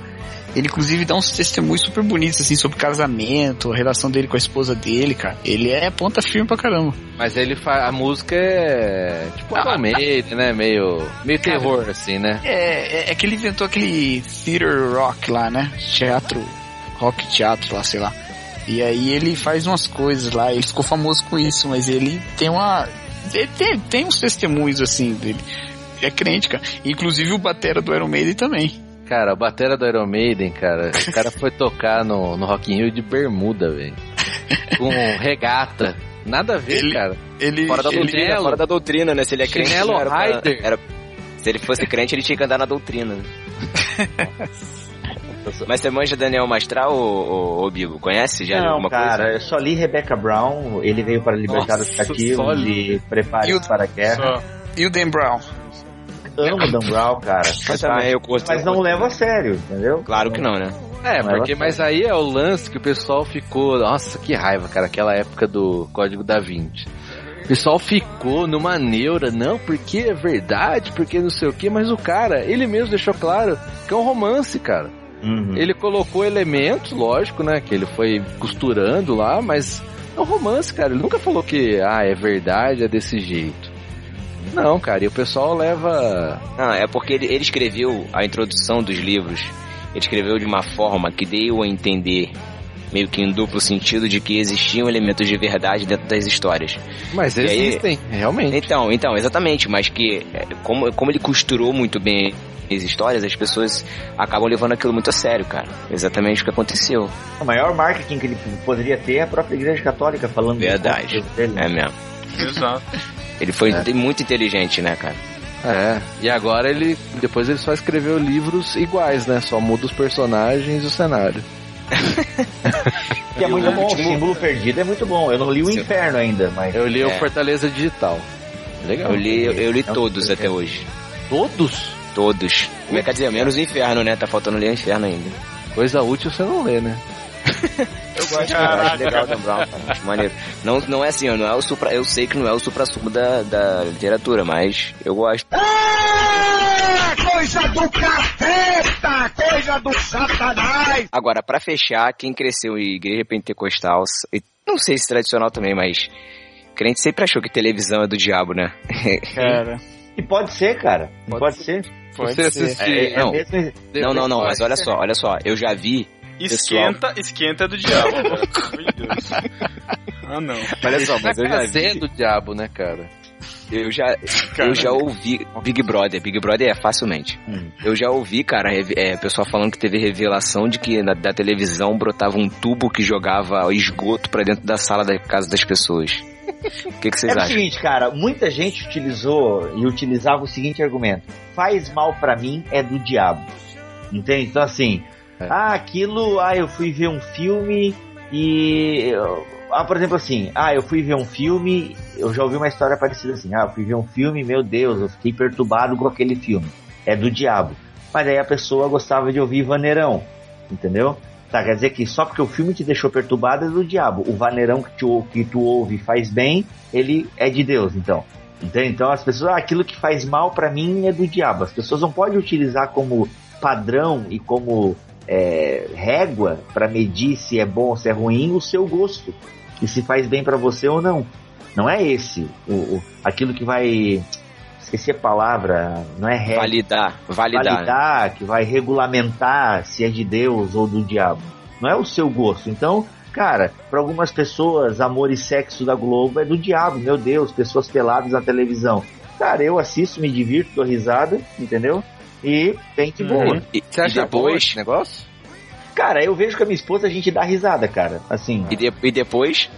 Ele inclusive dá uns testemunhos super bonitos, assim, sobre casamento, a relação dele com a esposa dele, cara. Ele é ponta firme pra caramba. Mas ele faz. A música é. Tipo, Iron Maiden, né? Meio. Meio Cara, terror, assim, né? É, é, é que ele inventou aquele theater rock lá, né? Teatro, rock teatro lá, sei lá. E aí ele faz umas coisas lá, ele ficou famoso com isso, mas ele tem uma. Ele tem, tem uns testemunhos assim dele. É crente, cara. Inclusive o batera do Iron Maiden também. Cara, a batera do Iron Maiden, cara, o cara foi tocar no, no Rock in Rio de bermuda, velho. Com regata. Nada a ver, Ele- cara. Ele, Fora da ele- doutrina, Chinelo. fora da doutrina, né? Se ele é crente, era pra- era- Se ele fosse crente, ele tinha que andar na doutrina. Mas você manja Daniel Mastral ou, ou, Bibo? Conhece já Não, alguma cara, coisa? eu só li Rebecca Brown, ele veio para libertar os Nossa, só cativos e prepare E o- para a guerra. Só. E o Dan Brown? Amo Dan Brown, cara. Mas também eu curto. Mas não leva a sério, entendeu? Claro que não, né? É, Não, porque, mas aí é o lance que o pessoal ficou. Nossa, que raiva, cara, aquela época do Código da Vinci. O pessoal ficou numa neura, não, porque é verdade, porque não sei o que, mas o cara, ele mesmo deixou claro que é um romance, cara. Uhum. Ele colocou elementos, lógico, né? Que ele foi costurando lá, mas é um romance, cara. Ele nunca falou que, ah, é verdade, é desse jeito. Não, cara, e o pessoal leva. Não, é porque ele, ele escreveu a introdução dos livros. Ele escreveu de uma forma que deu a entender, meio que em duplo sentido, de que existiam elementos de verdade dentro das histórias. Mas E aí- existem, realmente. Então, então, exatamente, mas que é, como, como ele costurou muito bem as histórias, as pessoas acabam levando aquilo muito a sério, cara. Exatamente o que aconteceu. O maior marketing que ele poderia ter é a própria Igreja Católica falando Verdade. dele. É mesmo. Exato. Ele foi É. muito inteligente, né, cara? É, e agora ele. Depois ele só escreveu livros iguais, né? Só muda os personagens e o cenário. Que é muito o bom, o símbolo perdido é muito bom. Eu não li o Sim. Inferno ainda, mas. Eu li o É. Fortaleza Digital. Legal. Eu li, eu li É um- todos até hoje. Todos? Todos. Quer dizer, menos o inferno, né? Tá faltando ler o inferno ainda. Coisa útil você não lê, né? Eu gosto, cara, acho legal Dan Brown, cara, acho maneiro. Não, não é assim, não é o supra, eu sei que não é o supra-sumo da, da literatura, mas eu gosto. É, coisa do capeta, coisa do satanás. Agora, pra fechar, quem cresceu em igreja pentecostal, e não sei se tradicional também, mas crente sempre achou que televisão é do diabo, né? Cara. E pode ser, cara. Pode, pode ser. Pode Você ser. assistir. É, É não. mesmo- não, não, não, mas olha só, olha só, eu já vi pessoal- Esquenta, esquenta do diabo. Deus. Ah, não. Olha só, mas eu já Casé vi, do diabo, né, cara? eu já, eu já ouvi Big Brother, Big Brother é facilmente. Hum. Eu já ouvi, cara, é, pessoal falando que teve revelação de que na, da televisão brotava um tubo que jogava esgoto pra dentro da sala da casa das pessoas. O que, que vocês É o acham? seguinte, cara, muita gente utilizou e utilizava o seguinte argumento: faz mal pra mim é do diabo. Entende? Então assim, É. ah, aquilo, ah, eu fui ver um filme e ah, por exemplo assim, ah, eu fui ver um filme, eu já ouvi uma história parecida assim, ah, eu fui ver um filme, meu Deus, eu fiquei perturbado com aquele filme. É do diabo. Mas aí a pessoa gostava de ouvir vaneirão, entendeu? Tá, quer dizer que só porque o filme te deixou perturbado é do diabo. O vaneirão que tu, que tu ouve faz bem, ele é de Deus, então. Então as pessoas, ah, aquilo que faz mal pra mim é do diabo. As pessoas não podem utilizar como padrão e como é, régua pra medir se é bom ou se é ruim o seu gosto. E se faz bem pra você ou não. Não é esse o, o- aquilo que vai. Esqueci a palavra, não é régua Validar, validar. né? validar, que vai regulamentar se é de Deus ou do diabo. Não é o seu gosto. Então, cara, para algumas pessoas, amor e sexo da Globo é do diabo, meu Deus, pessoas peladas na televisão. Cara, eu assisto, me divirto, dou risada, entendeu? E bem de boa. E, Você acha bom depois, esse negócio? Cara, eu vejo com a minha esposa a gente dá risada, cara. Assim, e, de- e depois,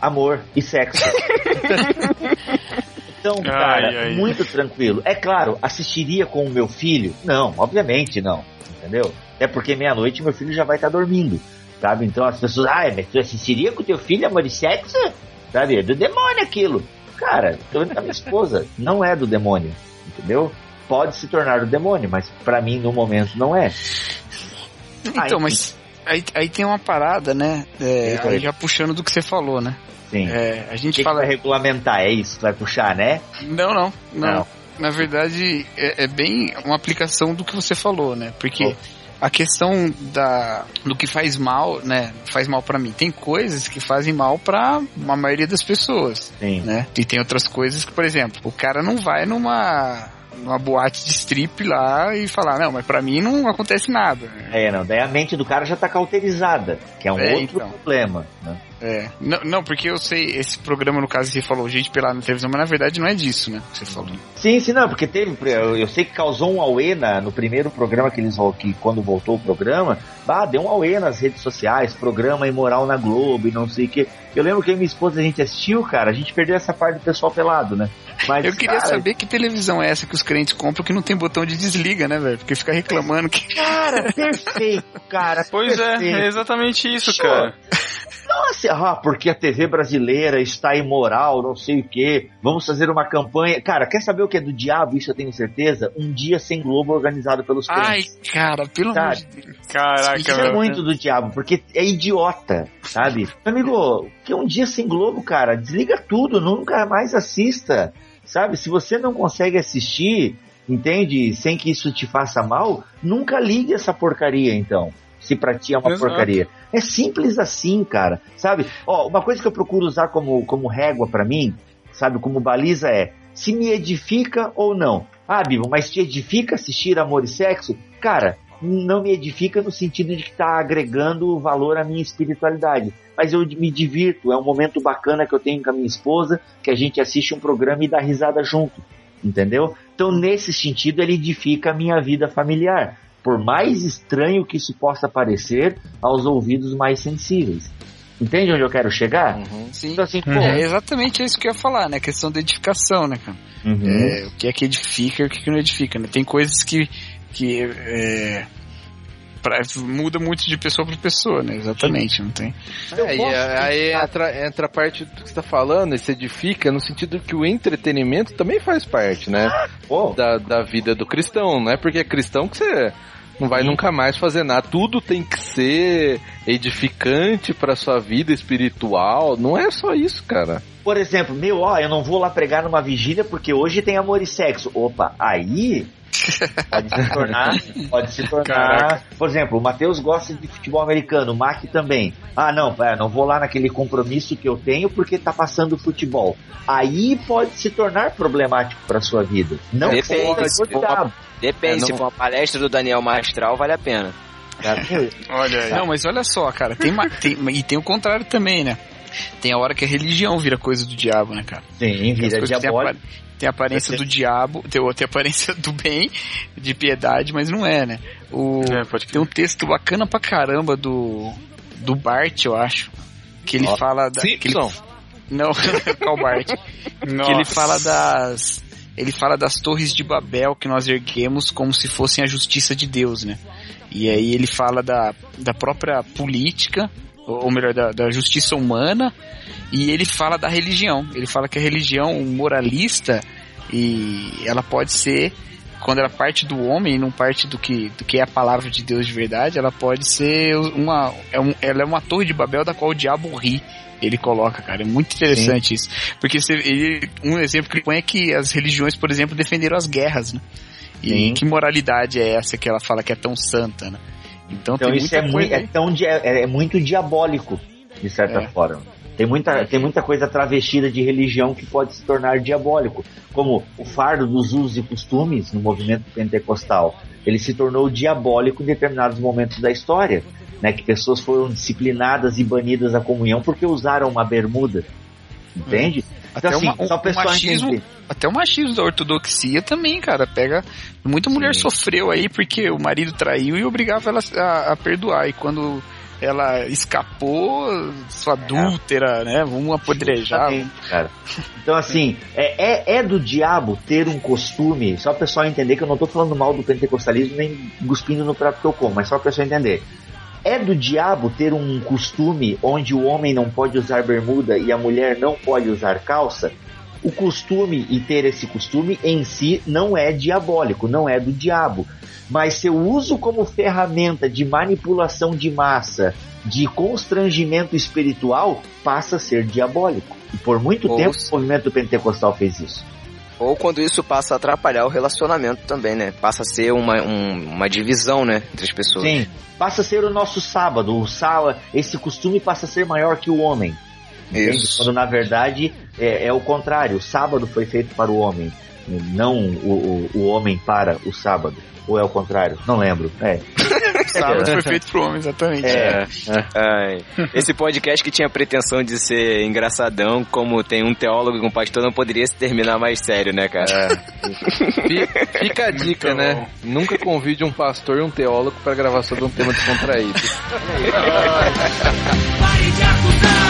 amor e sexo. então, Ai, cara, ai. muito tranquilo. É claro, assistiria com o meu filho? Não, obviamente não. Entendeu? É porque meia-noite meu filho já vai estar dormindo. Sabe? Então as pessoas, ah, mas tu assistiria com teu filho amor e sexo? Sabe? É do demônio aquilo. Cara, tô vendo com a minha esposa. Não é do demônio. Entendeu? Pode se tornar do demônio, mas pra mim no momento não é. Então, Ai, mas aí, aí tem uma parada, né? É, aí já puxando do que você falou, né? Sim. É, a O gente que, que fala. vai regulamentar? É isso que vai puxar, né? Não, não, não. Não. Na verdade, é, é bem uma aplicação do que você falou, né? Porque Oh. a questão da do que faz mal, né? Faz mal pra mim. Tem coisas que fazem mal pra a maioria das pessoas, Sim. né? E tem outras coisas que, por exemplo, o cara não vai numa numa boate de strip lá e falar, não, mas pra mim não acontece nada. É, não. Daí a mente do cara já tá cauterizada, que é um É, outro então. problema. Né? É. Não, não, porque eu sei, esse programa, no caso, você falou gente pelada na televisão, mas na verdade não é disso, né? Que você falou. Sim, sim, não, porque teve. Eu, eu sei que causou um auê na, no primeiro programa que eles que quando voltou o programa, ah, deu um auê nas redes sociais, programa imoral na Globo e não sei o que. Eu lembro que minha esposa a gente assistiu, cara, a gente perdeu essa parte do pessoal pelado, né? Mas, Eu queria cara, saber que televisão é essa que os crentes compram que não tem botão de desliga, né, velho? Porque fica reclamando que. Cara, perfeito, cara. Pois é, perfeito. é exatamente isso, Show. cara. Nossa, ah, porque a TV brasileira está imoral, não sei o que. Vamos fazer uma campanha. Cara, quer saber o que é do diabo? Isso eu tenho certeza. Um dia sem Globo organizado pelos Ai, crentes. cara, pelo amor de Deus. Caraca, Isso é velho. muito do diabo, porque é idiota, sabe? Meu amigo, que um dia sem Globo, cara, desliga tudo, nunca mais assista, sabe? Se você não consegue assistir, entende? Sem que isso te faça mal, nunca ligue essa porcaria, então. Se pra ti é uma Exato. porcaria. É simples assim, cara, sabe? Ó, uma coisa que eu procuro usar como, como régua pra mim, sabe, como baliza é se me edifica ou não. Ah, Bibo, mas te edifica assistir Amor e Sexo? Cara, não me edifica no sentido de que está agregando valor à minha espiritualidade. Mas eu me divirto, é um momento bacana que eu tenho com a minha esposa, que a gente assiste um programa e dá risada junto. Entendeu? Então, nesse sentido, ele edifica a minha vida familiar. Por mais estranho que isso possa parecer aos ouvidos mais sensíveis. Entende onde eu quero chegar? Sim. Então, assim, pô. É exatamente isso que eu ia falar, né? A questão da edificação, né, cara? Uhum. É, o que é que edifica e o que, que não edifica, né? Tem coisas que, que é, pra- muda muito de pessoa para pessoa, né? Exatamente, não tem. É, e posso aí entra, entra a parte do que você tá falando, e se edifica, no sentido que o entretenimento também faz parte, né? Pô, Da, da vida do cristão, não é porque é cristão que você não vai nunca mais fazer nada. Tudo tem que ser edificante para sua vida espiritual. Não é só isso, cara. Por exemplo, meu, ó, eu não vou lá pregar numa vigília porque hoje tem amor e sexo. Opa, aí pode se tornar, pode se tornar. Caraca. Por exemplo, o Matheus gosta de futebol americano, o Mac também. Ah, não, é, não vou lá naquele compromisso que eu tenho porque tá passando futebol. Aí pode se tornar problemático para sua vida. Não Depende, pode se for uma- Depende, É, não- se for uma palestra do Daniel Mastral, vale a pena. Olha aí. Não, mas olha só, cara, tem, tem- e tem o contrário também, né? Tem a hora que a religião vira coisa do diabo, né, cara? Sim, vira apa- tem a aparência do diabo, tem, tem a aparência do bem, de piedade, mas não é, né? O, É, tem um texto bacana pra caramba do, do Bart, eu acho, que ele Ó, fala da... que ele- não, qual Bart? que ele fala das ele fala das torres de Babel que nós erguemos como se fossem a justiça de Deus, né? E aí ele fala da, da própria política, ou melhor, da, da justiça humana, e ele fala da religião. Ele fala que a religião moralista e ela pode ser quando ela parte do homem e não parte do que, do que é a palavra de Deus de verdade, ela pode ser uma é um, ela é uma torre de Babel da qual o diabo ri. Ele coloca, cara, é muito interessante isso. Porque você, ele, um exemplo que ele põe é que as religiões, por exemplo, defenderam as guerras, né? E Sim. que moralidade é essa que ela fala que é tão santa, né? Então, Então isso é, mui- coisa é tão é, é muito diabólico, de certa É. forma. Tem muita, tem muita coisa travestida de religião que pode se tornar diabólico, como o fardo dos usos e costumes no movimento pentecostal. Ele se tornou diabólico em determinados momentos da história, né, que pessoas foram disciplinadas e banidas da comunhão porque usaram uma bermuda. Entende? Até Então, assim, uma- só o machismo- entender. Até o machismo da ortodoxia também, cara. Pega. Muita mulher sofreu aí porque o marido traiu e obrigava ela a, a perdoar. E quando ela escapou, sua adúltera, né? Vamos apodrejar. Cara. Então, assim, é, é, é do diabo ter um costume, só o pessoal entender que eu não tô falando mal do pentecostalismo nem cuspindo no prato que eu como, mas só o pessoal entender. É do diabo ter um costume onde o homem não pode usar bermuda e a mulher não pode usar calça? O costume e ter esse costume em si não é diabólico, não é do diabo. Mas seu uso como ferramenta de manipulação de massa, de constrangimento espiritual, passa a ser diabólico. E por muito Ou tempo o movimento pentecostal fez isso. Ou quando isso passa a atrapalhar o relacionamento também, né? Passa a ser uma, um- uma divisão, né? Entre as pessoas. Sim, passa a ser o nosso sábado. O sábado, esse costume passa a ser maior que o homem. Entende? Isso. Quando na verdade é, é o contrário. O sábado foi feito para o homem, não o, o, o homem para o sábado. Ou é o contrário? Não lembro. É. Sábado foi feito pro homem, exatamente. É. Ai, esse podcast que tinha pretensão de ser engraçadão, como tem um teólogo e um pastor, não poderia se terminar mais sério, né, cara? Fi- Fica a dica, Muito né? Nunca convide um pastor e um teólogo para gravar sobre um tema descontraído. Pare de acusar,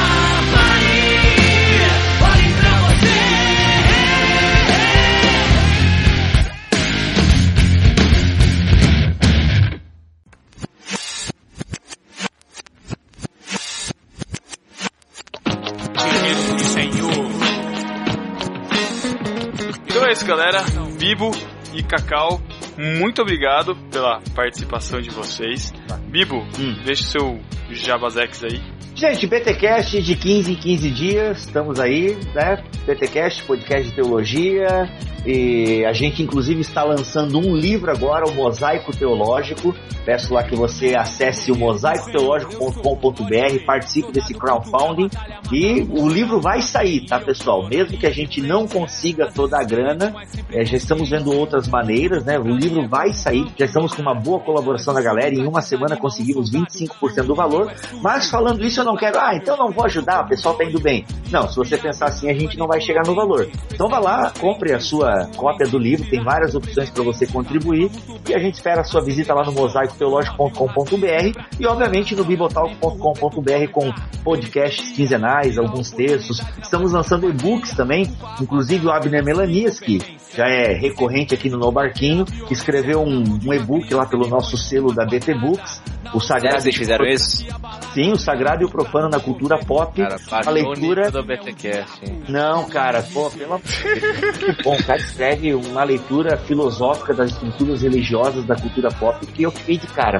galera. Bibo e Cacau, muito obrigado pela participação de vocês. Bibo, Hum. deixa o seu Jabazex aí. Gente, BTcast de 15 em 15 dias, estamos aí, né? BTcast, podcast de teologia, e a gente inclusive está lançando um livro agora, o Mosaico Teológico. Peço lá que você acesse o mosaicoteológico.com.br, participe desse crowdfunding e o livro vai sair, tá pessoal? Mesmo que a gente não consiga toda a grana, eh, já estamos vendo outras maneiras, né? O livro vai sair, já estamos com uma boa colaboração da galera, em uma semana conseguimos 25% do valor, mas falando isso eu não quero, ah, então não vou ajudar, o pessoal tá indo bem. Não, se você pensar assim, a gente não vai chegar no valor. Então vá lá, compre a sua cópia do livro, tem várias opções para você contribuir e a gente espera a sua visita lá no mosaicoteológico.com.br e obviamente no bibotalk.com.br com podcasts quinzenais, alguns textos. Estamos lançando e-books também, inclusive o Abner Melanias, que já é recorrente aqui no No Barquinho, escreveu um, um e-book lá pelo nosso selo da BT Books, o Sagrado vocês fizeram isso? Sim, o sagrado e o profano na cultura pop. Cara, a leitura. do BTcast? Não, cara, pô, pelo amor de Deus. Que bom, o cara escreve uma leitura filosófica das estruturas religiosas da cultura pop que eu fiquei de cara.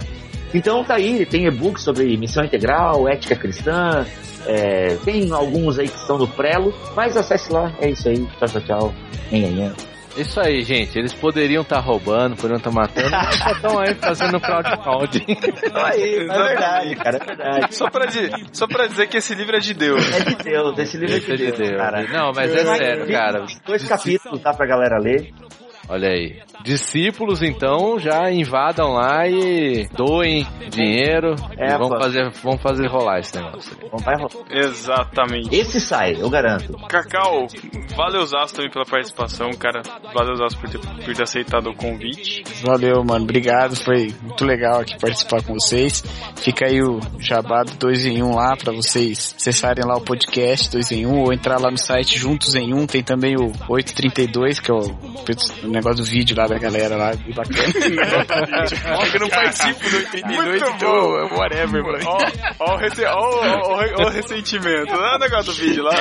Então tá aí, tem e-book sobre missão integral, ética cristã, é, tem alguns aí que estão no prelo, mas acesse lá, é isso aí, tchau, tchau, tchau. Nhen. Isso aí, gente. Eles poderiam estar roubando, poderiam estar matando, mas só estão aí fazendo crowdfunding. Aí, é verdade, cara, é verdade. Só pra, di- só pra dizer que esse livro é de Deus. É de Deus, esse livro é Esse é de de Deus, Deus. cara. Não, mas é sério, cara. Dois capítulos, tá, pra galera ler. Olha aí. Discípulos, então, já invadam lá e doem dinheiro. É, e vão pô. fazer, vão fazer rolar esse negócio. Não vai rolar. Exatamente. Esse sai, eu garanto. Cacau, valeuzaço também pela participação, cara. Valeuzaço por ter, por ter aceitado o convite. Valeu, mano. Obrigado. Foi muito legal aqui participar com vocês. Fica aí o jabá do 2 em 1 lá pra vocês acessarem lá o podcast 2 em 1 ou entrar lá no site Juntos em 1. Tem também o 832, que é o negócio do vídeo lá da galera lá. bem Bacana. eu não participo do 832, Muito então bom. whatever, mano. Ó, ó, o resse- ó, ó, ó, ó o ressentimento. É o negócio do vídeo lá.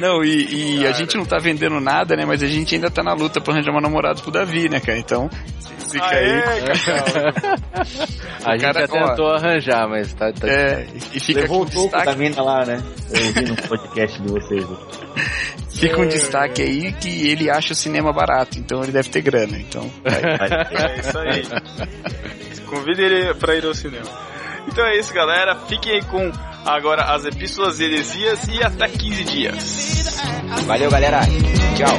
Não, e, e a gente não tá vendendo nada, né? Mas a gente ainda tá na luta pra arranjar uma namorada pro Davi, né, cara? Então, fica Aê, aí. Cacau. A gente cara, já tentou arranjar, mas tá. tá É, e fica Levou com o toco da destaque, mina lá, né? Eu ouvi no podcast de vocês. fica um destaque aí que ele acha o cinema barato, então ele deve ter grana. Então, É isso aí. Convide ele pra ir ao cinema. Então é isso, galera. Fiquem aí com agora as epístolas e heresias e até 15 dias. Valeu, galera. Tchau.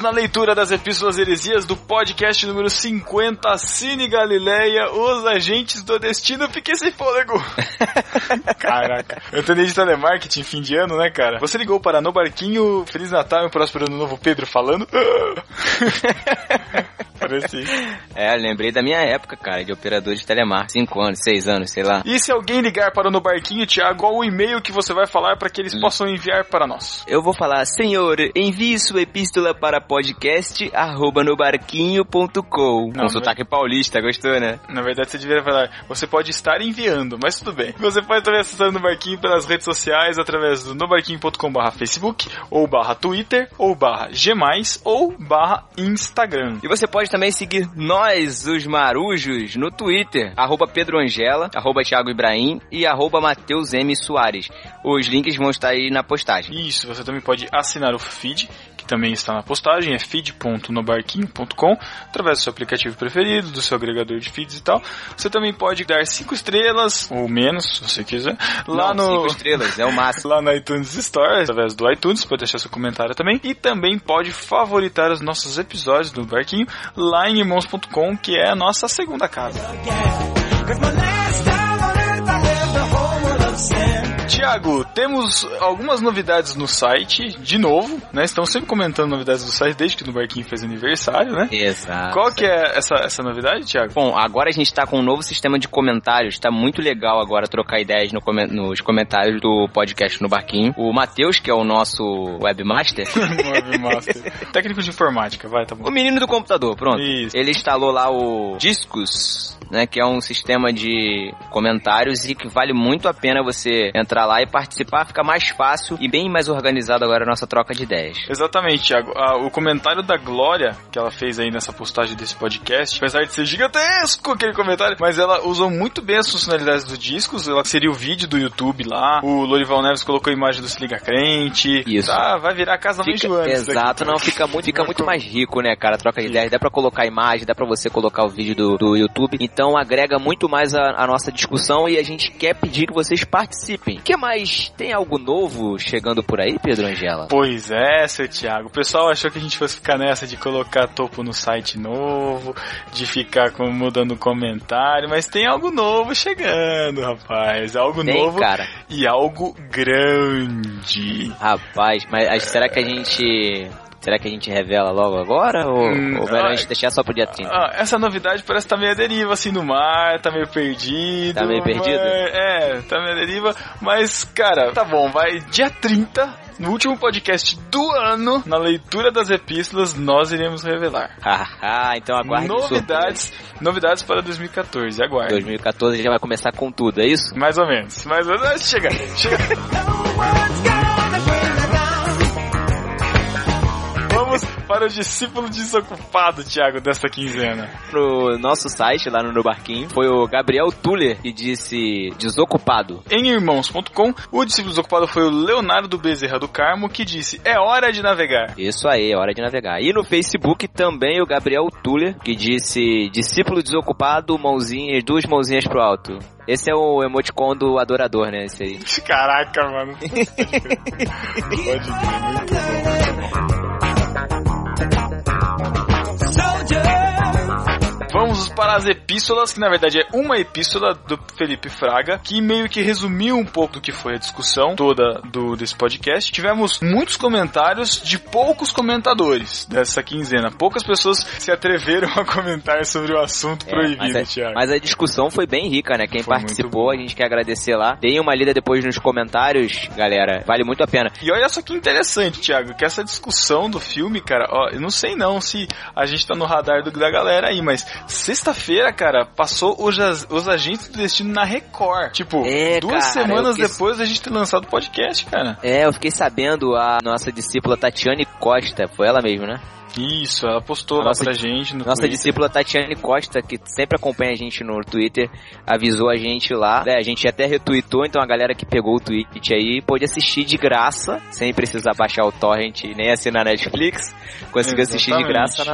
Estamos na leitura das epístolas heresias do podcast número 50, Cine Galileia, os agentes do destino. Fiquei sem fôlego. Caraca. Eu tô de telemarketing, fim de ano, né, cara? Você ligou para No Barquinho, Feliz Natal e um próspero ano novo Pedro falando. Parece. É, lembrei da minha época, cara, de operador de telemarketing. 5 anos, 6 anos, sei lá. E se alguém ligar para o No Barquinho, Thiago, qual o e-mail que você vai falar para que eles possam enviar para nós? Eu vou falar, senhor, envie sua epístola para podcast arroba nobarquinho.com. Não, Com sotaque paulista, gostou, né? Na verdade, você deveria falar, você pode estar enviando, mas tudo bem. Você pode também acessar o No Barquinho pelas redes sociais, através do nobarquinho.com barra Facebook, ou barra Twitter, ou barra G+, ou barra Instagram. E você pode também seguir nós, os marujos, no Twitter, arroba Pedro Angela, arroba Thiago Ibrahim e arroba Matheus M. Soares. Os links vão estar aí na postagem. Isso, você também pode assinar o feed, que também está na postagem, é feed.nobarquinho.com, através do seu aplicativo preferido, do seu agregador de feeds e tal. Você também pode dar cinco estrelas, ou menos, se você quiser, lá Não, no... cinco estrelas, é o máximo. lá no iTunes Store, através do iTunes, pode deixar seu comentário também. E também pode favoritar os nossos episódios do Barquinho lá em irmãos.com, que é a nossa segunda casa. Tiago, temos algumas novidades no site, de novo, né? Estamos sempre comentando novidades do site desde que no Barquinho fez aniversário, né? Exato. Qual que é essa, essa novidade, Tiago? Bom, agora a gente tá com um novo sistema de comentários. Tá muito legal agora trocar ideias no nos comentários do podcast no Barquinho. O Matheus, que é o nosso webmaster, Webmaster. Técnico de informática, vai, tá bom. o menino do computador, pronto. Isso. Ele instalou lá o Discos, né, que é um sistema de comentários e que vale muito a pena você entrar lá lá e participar, fica mais fácil e bem mais organizado agora a nossa troca de ideias. Exatamente, Thiago. Ah, o comentário da Glória, que ela fez aí nessa postagem desse podcast, apesar de ser gigantesco aquele comentário, mas ela usou muito bem as funcionalidades dos discos. Ela seria o vídeo do YouTube lá. O Lorival Neves colocou a imagem do Se Liga Crente. Isso. Tá, vai virar a casa mãe Fica- Joana. isso aqui. exato, não, fica muito, fica muito mais rico, né, cara, a troca de ideias. Dá pra colocar a imagem, dá pra você colocar o vídeo do, do YouTube. Então agrega muito mais a, a nossa discussão e a gente quer pedir que vocês participem. Que mais? Tem algo novo chegando por aí, Pedro Angela? Pois é, seu Thiago. O pessoal achou que a gente fosse ficar nessa de colocar topo no site novo, de ficar com, mudando comentário, mas tem algo novo chegando, rapaz. Algo Tem, novo cara. e algo grande. Rapaz, mas será que a gente. Será que a gente revela logo agora? Ou, Hum, ou vai ah, a gente deixar só pro dia 30? Ah, essa novidade parece que tá meio deriva assim no mar, tá meio perdido. Tá meio perdido? mas- é, tá meio deriva. Mas, cara, tá bom, vai dia 30, no último podcast do ano, na leitura das epístolas, nós iremos revelar. Haha, então aguarde Novidades, novidades para 2014, aguarde. 2014 já vai começar com tudo, é isso? Mais ou menos, mais ou menos. Chega, chega. Vamos para o discípulo desocupado, Thiago, desta quinzena. No nosso site, lá no, no Barquinho, foi o Gabriel Tuller que disse desocupado. Em irmãos.com, o discípulo desocupado foi o Leonardo Bezerra do Carmo, que disse: É hora de navegar. Isso aí, é hora de navegar. E no Facebook também o Gabriel Tuller, que disse discípulo desocupado, mãozinhas, duas mãozinhas pro alto. Esse é o emoticon do adorador, né? Esse aí. Caraca, mano. Pode crer, muito bom. from para as epístolas, que na verdade é uma epístola do Felipe Fraga, que meio que resumiu um pouco do que foi a discussão toda do, desse podcast. Tivemos muitos comentários de poucos comentadores dessa quinzena. Poucas pessoas se atreveram a comentar sobre o assunto É, proibido, mas, a, Thiago. mas a discussão foi bem rica, né? Quem Foi participou, a gente quer agradecer lá. Deem uma lida depois nos comentários, galera. Vale muito a pena. E olha só que interessante, Thiago, que essa discussão do filme, cara, ó, eu não sei não se a gente tá no radar do- da galera aí, mas sexta-feira, cara, passou os, os Agentes do Destino na Record. Tipo, É, duas cara, semanas quis- depois da gente ter lançado o podcast, cara. É, eu fiquei sabendo a nossa discípula Tatiane Costa, foi ela mesmo, né? Isso, ela postou A lá nossa- pra gente no Nossa Twitter. discípula Tatiane Costa, que sempre acompanha a gente no Twitter, avisou a gente lá. É, a gente até retweetou, então a galera que pegou o tweet aí pôde assistir de graça, sem precisar baixar o torrent e nem assinar Netflix. Conseguiu assistir de Exatamente. graça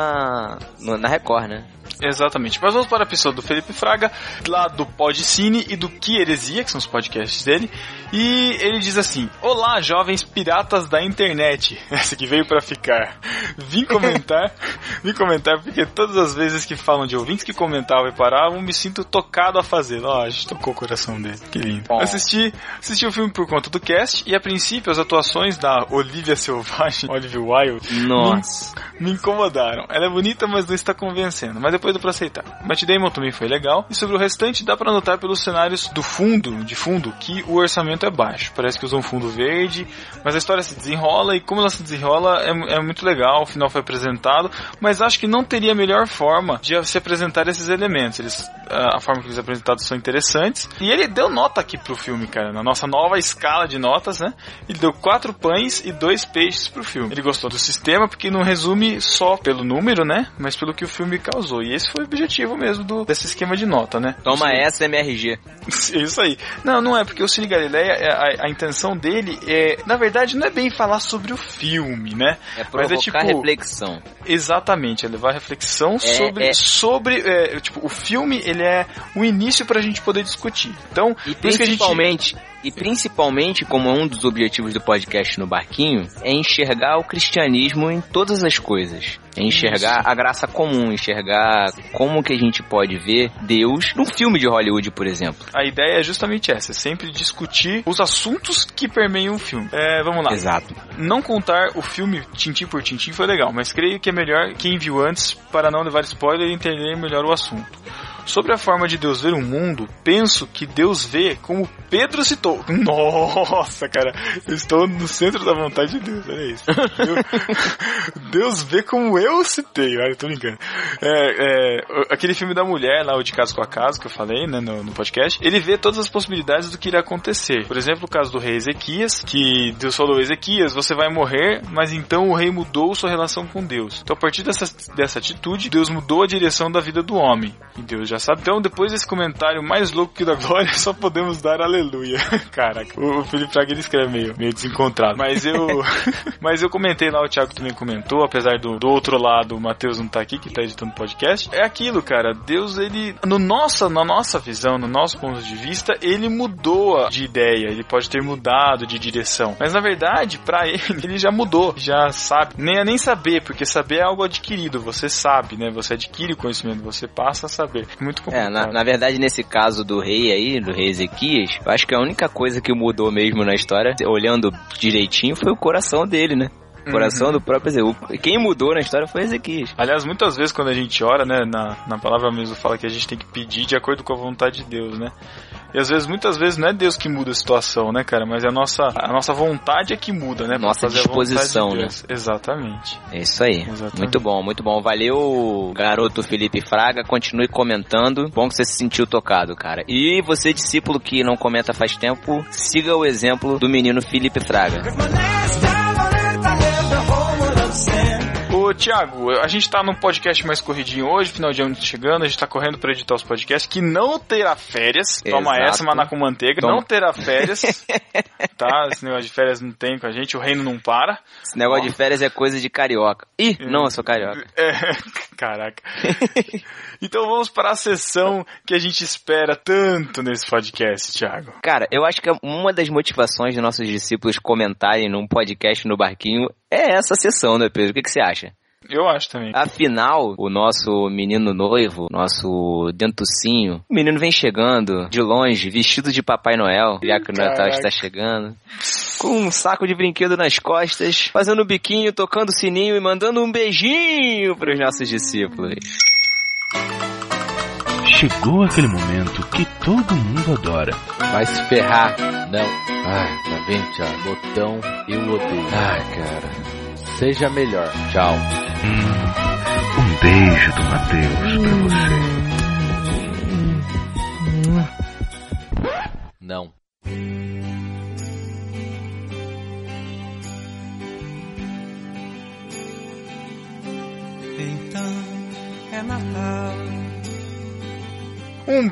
na, na Record, né? Exatamente. Mas vamos para a pessoa do Felipe Fraga, lá do Podcine e do Que Heresia, que são os podcasts dele. E ele diz assim: Olá, jovens piratas da internet. Essa que veio para ficar. Vim comentar, vim comentar porque todas as vezes que falam de ouvintes que comentavam e paravam, me sinto tocado a fazer. Ó, a gente tocou o coração dele. Que lindo. Assisti, assisti o filme por conta do cast e a princípio as atuações da Olivia Selvagem, Olivia Wilde, Nossa. me incomodaram. Ela é bonita, mas não está convencendo. Mas depois deu pra aceitar. Matt Damon também foi legal. E sobre o restante, dá pra notar pelos cenários do fundo, de fundo, que o orçamento é baixo. Parece que usam um fundo verde, mas a história se desenrola e como ela se desenrola é, é muito legal. O final foi apresentado, mas acho que não teria melhor forma de se apresentar esses elementos. Eles, a forma que eles apresentados são interessantes. E ele deu nota aqui pro filme, cara, na nossa nova escala de notas, né? Ele deu quatro pães e dois peixes pro filme. Ele gostou do sistema porque não resume só pelo número, né? Mas pelo que o filme causou. E esse foi o objetivo mesmo do, desse esquema de nota, né? Toma Sim. essa, MRG. Isso aí. Não, não é, porque o Cine Galileia, é, a, a intenção dele é, na verdade, não é bem falar sobre o filme, né? É Mas é provocar tipo, reflexão. Exatamente, é levar reflexão sobre, é- sobre é, tipo, o filme, ele é o início pra gente poder discutir. Então, E a gente... e principalmente, como um dos objetivos do podcast no Barquinho, é enxergar o cristianismo em todas as coisas. É enxergar a graça comum, enxergar como que a gente pode ver Deus num filme de Hollywood, por exemplo. A ideia é justamente essa, sempre discutir os assuntos que permeiam o filme. É, vamos lá. Exato. Não contar o filme tintim por tintim foi legal, mas creio que é melhor quem viu antes para não levar spoiler e entender melhor o assunto. Sobre a forma de Deus ver o mundo, penso que Deus vê como Pedro citou. Nossa, cara, eu estou no centro da vontade de Deus, olha isso. Eu- Deus vê como eu citei, olha, tô brincando. É, é, aquele filme da mulher lá, o de caso com a casa, que eu falei, né, no, no podcast, ele vê todas as possibilidades do que irá acontecer. Por exemplo, o caso do rei Ezequias, que Deus falou, Ezequias, você vai morrer, mas então o rei mudou sua relação com Deus. Então, a partir dessa, dessa atitude, Deus mudou a direção da vida do homem. E Deus já sabe. Então, depois desse comentário mais louco que da glória, só podemos dar aleluia. Caraca, o, Felipe Fraga ele escreve meio, meio desencontrado. Mas eu, mas eu comentei lá, o Thiago também comentou, apesar do, do outro lado, o Matheus não tá aqui, que tá editando podcast. É aquilo, cara. Deus, ele, no nossa, na nossa visão, no nosso ponto de vista, ele mudou de ideia, ele pode ter mudado de direção. Mas na verdade, pra ele, ele já mudou, já sabe. Nem é nem saber, porque saber é algo adquirido, você sabe, né? Você adquire o conhecimento, você passa a saber. Muito É, complicado. na, na verdade, nesse caso do rei aí, do rei Ezequias, eu acho que a única coisa que mudou mesmo na história, olhando direitinho, foi o coração dele, né? Coração Uhum. do próprio Ezequias. Quem mudou na história foi Ezequias. Aliás, muitas vezes quando a gente ora, né, na, na palavra mesmo fala que a gente tem que pedir de acordo com a vontade de Deus, né? E às vezes, muitas vezes, não é Deus que muda a situação, né, cara? Mas é a nossa, a nossa vontade é que muda, né? Nossa vontade de disposição, né? Exatamente. É isso aí. Exatamente. Muito bom, muito bom. Valeu, garoto Felipe Fraga. Continue comentando. Bom que você se sentiu tocado, cara. E você, discípulo que não comenta faz tempo, siga o exemplo do menino Felipe Fraga. Ô, Thiago, a gente tá num podcast mais corridinho hoje, final de ano chegando, a gente tá correndo pra editar os podcasts, que não terá férias. Toma Exato. essa, maná com manteiga. Toma. Não terá férias. tá? Esse negócio de férias não tem com a gente, o reino não para. Esse negócio de férias é coisa de carioca. Ih, não, eu sou carioca. É, caraca. então vamos para a sessão que a gente espera tanto nesse podcast, Thiago. Cara, eu acho que uma das motivações de nossos discípulos comentarem num podcast no barquinho é essa sessão, né, Pedro? O que, que você acha? Eu acho também. Afinal, o nosso menino noivo, nosso dentucinho, o menino vem chegando de longe, vestido de Papai Noel, já que o Natal está chegando, com um saco de brinquedo nas costas, fazendo biquinho, tocando sininho e mandando um beijinho para os nossos discípulos. Chegou aquele momento que todo mundo adora. Vai se ferrar. Não. Ai, tá vendo, Thiago? Botão, eu odeio. Ai, cara. Seja melhor. Tchau. Um beijo do Matheus pra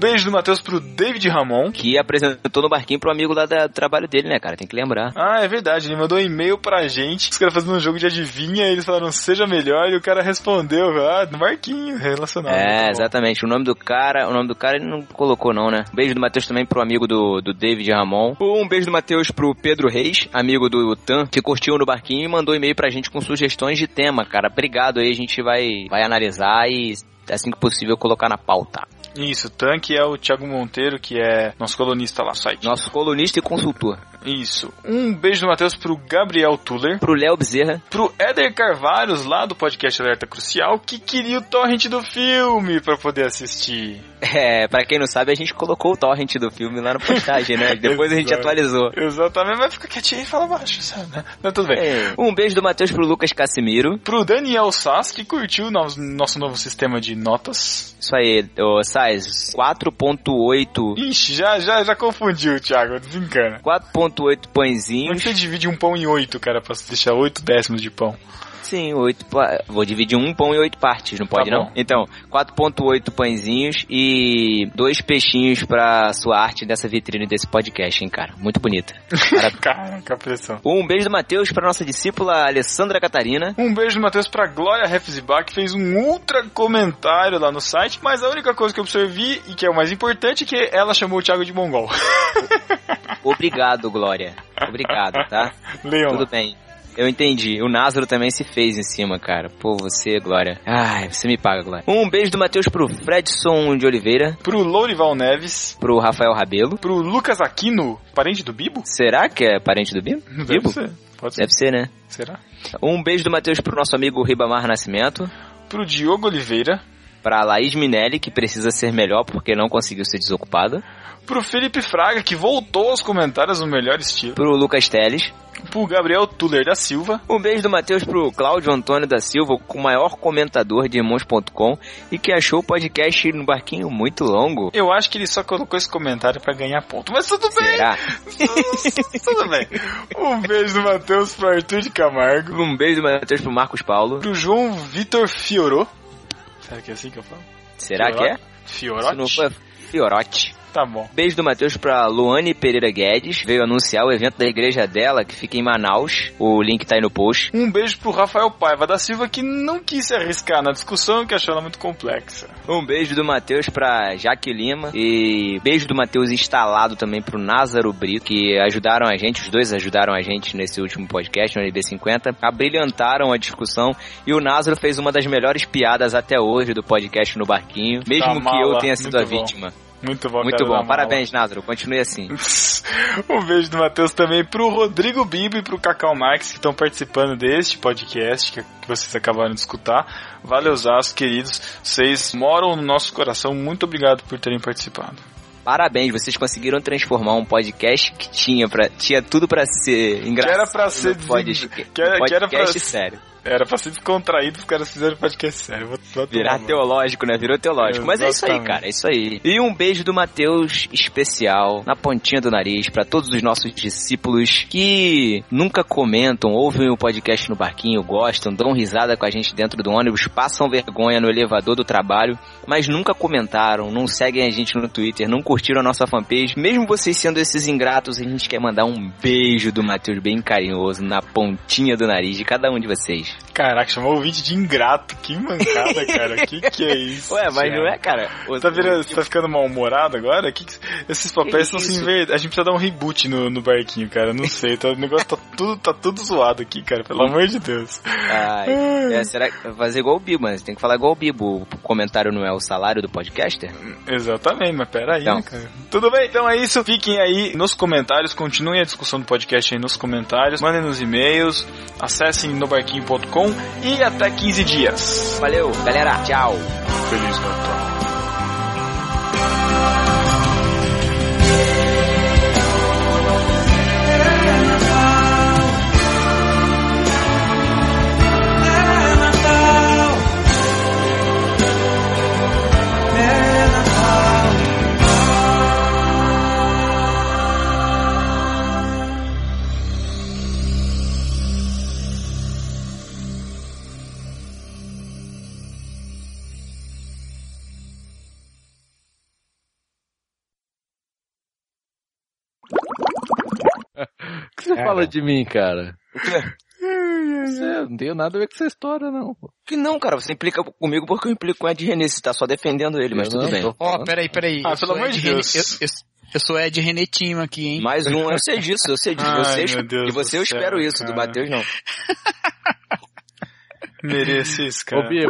beijo do Matheus pro David Ramon. Que apresentou no barquinho pro amigo lá do trabalho dele, né, cara? Tem que lembrar. Ah, é verdade, ele mandou um e-mail pra gente, os caras fazendo um jogo de adivinha, eles falaram, seja melhor, e o cara respondeu, ah, no barquinho, relacionado. É, exatamente. O nome do cara, o nome do cara ele não colocou não, né? Um beijo do Matheus também pro amigo do, do David Ramon. Um beijo do Matheus pro Pedro Reis, amigo do Tan, que curtiu no barquinho e mandou e-mail pra gente com sugestões de tema, cara. Obrigado aí, a gente vai, vai analisar e assim que possível colocar na pauta. Isso, Tanque é o Thiago Monteiro, que é nosso colunista lá no site. Nosso colunista e consultor. Isso. Um beijo do Matheus pro Gabriel Tuller. Pro Léo Bezerra. Pro Éder Carvalhos, lá do podcast Alerta Crucial, que queria o torrent do filme pra poder assistir. É, pra quem não sabe, a gente colocou o torrent do filme lá na postagem, né? Depois a gente atualizou. Exatamente, mas fica quietinho e fala baixo, sabe? Né? Mas tudo bem. É. Um beijo do Matheus pro Lucas Casimiro. Pro Daniel Sass, que curtiu nosso, nosso novo sistema de notas. Isso aí, ô Sass, 4.8. Ixi, já, já, já confundiu, Thiago, desencana. 4.8. 8 pãezinhos. Como é você divide um pão em oito, cara, pra deixar oito décimos de pão? Sim, oito. Vou dividir um pão em oito partes, não pode Tá não? Então, 4.8 pãezinhos e dois peixinhos pra sua arte dessa vitrine desse podcast, hein, cara? Muito bonita. Caraca, pressão. um beijo do Matheus pra nossa discípula Alessandra Catarina. Um beijo, Matheus, pra Glória Refzibach, que fez um ultra comentário lá no site, mas a única coisa que eu observi, e que é o mais importante, é que ela chamou o Thiago de mongol. Obrigado, Glória. Obrigado, tá? Leon. Tudo bem. Eu entendi. O Názaro também se fez em cima, cara. Pô, você, Glória. Ai, você me paga, Glória. Um beijo do Matheus pro Fredson de Oliveira. Pro Lourival Neves. Pro Rafael Rabelo. Pro Lucas Aquino, parente do Bibo? Será que é parente do Bibo? Deve Bibo? ser. Pode ser. Deve ser, né? Será? Um beijo do Matheus pro nosso amigo Ribamar Nascimento. Pro Diogo Oliveira. Pra Laís Minelli, que precisa ser melhor porque não conseguiu ser desocupada. Pro Felipe Fraga, que voltou aos comentários no melhor estilo. Pro Lucas Teles. Pro Gabriel Tuller da Silva. Um beijo do Matheus pro Cláudio Antônio da Silva, o maior comentador de irmãos.com e que achou o podcast no barquinho muito longo. Eu acho que ele só colocou esse comentário pra ganhar ponto, mas tudo bem. Será? tudo bem. Um beijo do Matheus pro Arthur de Camargo. Um beijo do Matheus pro Marcos Paulo. Pro João Vitor Fiorô. Será que é assim que eu falo? Será que é? Fiorote? Se não for, Fiorote. Tá bom. Beijo do Matheus pra Luane Pereira Guedes. Veio anunciar o evento da igreja dela, que fica em Manaus. O link tá aí no post. Um beijo pro Rafael Paiva da Silva, que não quis se arriscar na discussão, que achou ela muito complexa. Um beijo do Matheus pra Jaque Lima. E beijo do Matheus instalado também pro Názaro Brito, que ajudaram a gente, os dois ajudaram a gente nesse último podcast, no NB50. Abrilhantaram a discussão. E o Názaro fez uma das melhores piadas até hoje do podcast no Barquinho. Mesmo Tá que eu tenha sido a bom. vítima. Muito bom, Muito bom. Parabéns, Názaro. Continue assim. Um beijo do Matheus também pro Rodrigo Bibo e pro Cacau Marques que estão participando deste podcast que, que vocês acabaram de escutar. Valeuzaço, queridos. Vocês moram no nosso coração. Muito obrigado por terem participado. Parabéns, vocês conseguiram transformar um podcast que tinha, pra, tinha tudo pra ser engraçado. Que era pra ser no pod- desen- que era- que era pra- podcast sério. Era pra ser descontraído, os caras fizeram podcast sério. Vou, vou Virar tomar, teológico, né? Virou teológico. Mas é isso aí, Exatamente. cara. É isso aí. E um beijo do Matheus especial na pontinha do nariz pra todos os nossos discípulos que nunca comentam, ouvem o podcast no barquinho, gostam, dão risada com a gente dentro do ônibus, passam vergonha no elevador do trabalho, mas nunca comentaram, não seguem a gente no Twitter, não curtiram a nossa fanpage. Mesmo vocês sendo esses ingratos, a gente quer mandar um beijo do Matheus bem carinhoso na pontinha do nariz de cada um de vocês. Caraca, chamou o ouvinte de ingrato. Que mancada, cara. que que é isso? Ué, mas não é, cara? Tá, virando, você tá ficando mal-humorado agora? Que que- esses papéis estão se invertendo. A gente precisa dar um reboot no, no barquinho, cara. Não sei. Tá, o negócio tá tudo, tá tudo zoado aqui, cara. Pelo amor de Deus. Ai, é, será que vai fazer igual o Bibo, mas tem que falar igual o Bibo. O comentário não é o salário do podcaster? Exatamente, mas peraí, Então. né, cara? Tudo bem, então é isso. Fiquem aí nos comentários, continuem a discussão do podcast aí nos comentários, mandem nos e-mails, acessem nobarquinho.com e até 15 dias. Valeu, galera. Tchau. Feliz Natal. Que você É. fala de mim, cara? Você, não tenho nada a ver com essa história, não. pô. Que não, cara, você implica comigo porque eu implico com o Ed René. Você tá só defendendo ele, mas Eu tudo não bem. Ó, peraí, peraí. Ah, Eu pelo amor de Deus. Eu, eu, eu sou Ed Renetinho aqui, hein? Mais um, eu sei disso, eu sei disso. Ai, Você, meu Deus de você do eu espero céu, isso, do cara. Matheus não. Merece isso, Ô, cara. Bibo,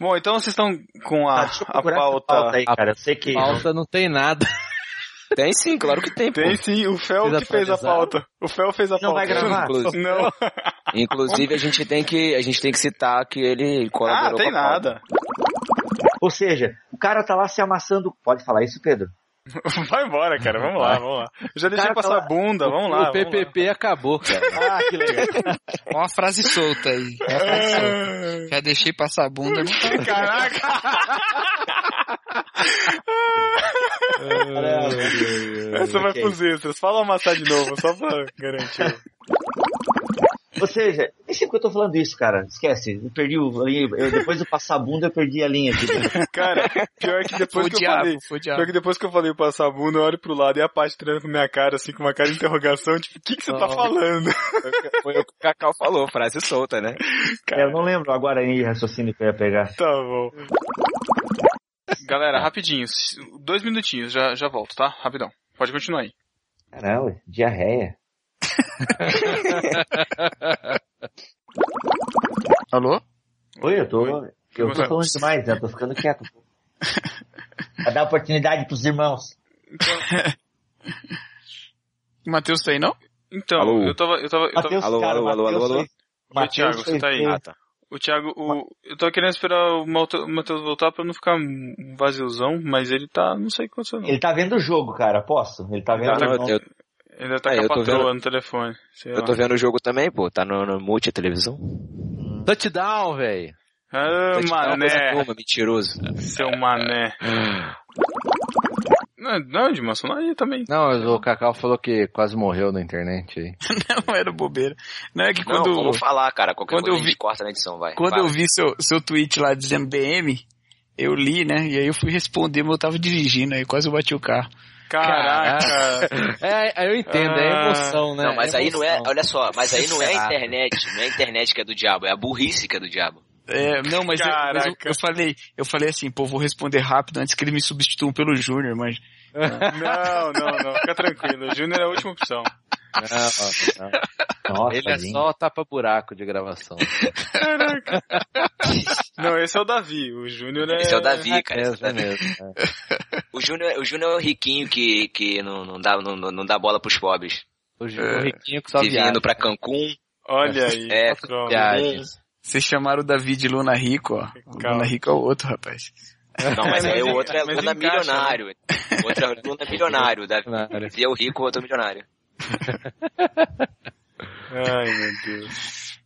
Bom, então vocês estão com a, eu a pauta. pauta aí, cara. Eu sei que. pauta não tem nada. Tem sim, claro que tem, pô. Tem sim, o Fel que fez a pauta. O Fel fez a Não pauta. vai gravar? Inclusive, Não. inclusive, a gente tem que a gente tem que citar que ele Ah, colaborou tem com a pauta. nada. Ou seja, o cara tá lá se amassando. Pode falar isso, Pedro? Vai embora, cara. Vamos lá, vamos lá. Eu já deixei passar tá- bunda, vamos lá. o PPP acabou, cara. Ah, que legal. Ó uma frase solta aí. Uma frase solta. Já deixei passar a bunda, não tá. Caraca! Essa vai Ok. pros extras. Fala amassar de novo, só pra garantir. Ou seja, nem sei porque eu tô falando isso, cara. Esquece. Eu perdi o. Eu, depois do passar a bunda, eu perdi a linha aqui. Cara, pior que depois Foi que eu diabo, falei. foi. Pior que depois que eu falei passar a bunda, eu olho pro lado e a Paty treinando com minha cara, assim, com uma cara de interrogação, tipo, o que, que você tá falando? Foi o que o Cacau falou, frase solta, né? É, eu não lembro agora em raciocínio que eu ia pegar. Tá bom. Galera, rapidinho, dois minutinhos, já, já volto, tá? Rapidão. Pode continuar aí. Caramba, diarreia. Alô? Oi, eu tô. Eu Você- tô falando demais, né? Eu tô ficando quieto. Pra dar oportunidade pros irmãos. O Matheus tá aí, não? Então, Alô? eu tava. Eu tava, eu tava... Matheus, alô, cara, alô, alô, Matheus alô, alô? foi- Oi, Matheus você tá aí? Ah, tá. O Thiago, o, eu tô querendo esperar o Matheus voltar pra não ficar um vaziozão, mas ele tá, não sei o que aconteceu não. Ele tá vendo o jogo, cara, posso? Ele tá vendo Não, o jogo. Ele tá É, com a tô patroa vendo- no telefone. sei eu lá. tô vendo o jogo também, pô. Tá no, no multi a televisão. Touchdown, velho. Ah, Touchdown, coisa mané. nenhuma, mentiroso. Seu mané. Não, não, de maçonaria também. Não, mas o Cacau falou que quase morreu na internet aí. Não, era bobeira. Não, é que Não, quando... vamos falar, cara. Qualquer quando coisa eu a vi- gente corta na edição, vai. Quando Vai. eu vi seu, seu tweet lá dizendo BM, eu li, né? E aí eu fui responder, mas eu tava dirigindo, aí quase eu bati o carro. Caraca. É, eu entendo, é Ah. emoção, né? Não, mas aí não é, olha só, mas aí não é a internet, não é a internet que é do diabo, é a burrice que é do diabo. É, não, mas, eu, mas eu, eu falei, eu falei assim, pô, vou responder rápido antes que ele me substitua pelo Júnior, mas Não, não, não, fica tranquilo. O Júnior é a última opção. Não, não. Nossa, Ele é gente. só tapa-buraco de gravação. Caraca. Não, esse é o Davi. O Júnior é. Esse é o Davi, cara. esse é o É Davi. mesmo. é. O Júnior, o Júnior é o riquinho que, que não, não, dá, não, não dá bola pros pobres. O, Ju- o riquinho que só Vivendo viaja. pra Cancún. Olha aí. É. Viagens. vocês chamaram o Davi de Luna Rico, ó. O Calma. Luna Rico é o outro, rapaz. Não, mas aí o outro é Luna né? milionário. O outro é Luna milionário. Davi é o rico, o outro é milionário. Ai, meu Deus.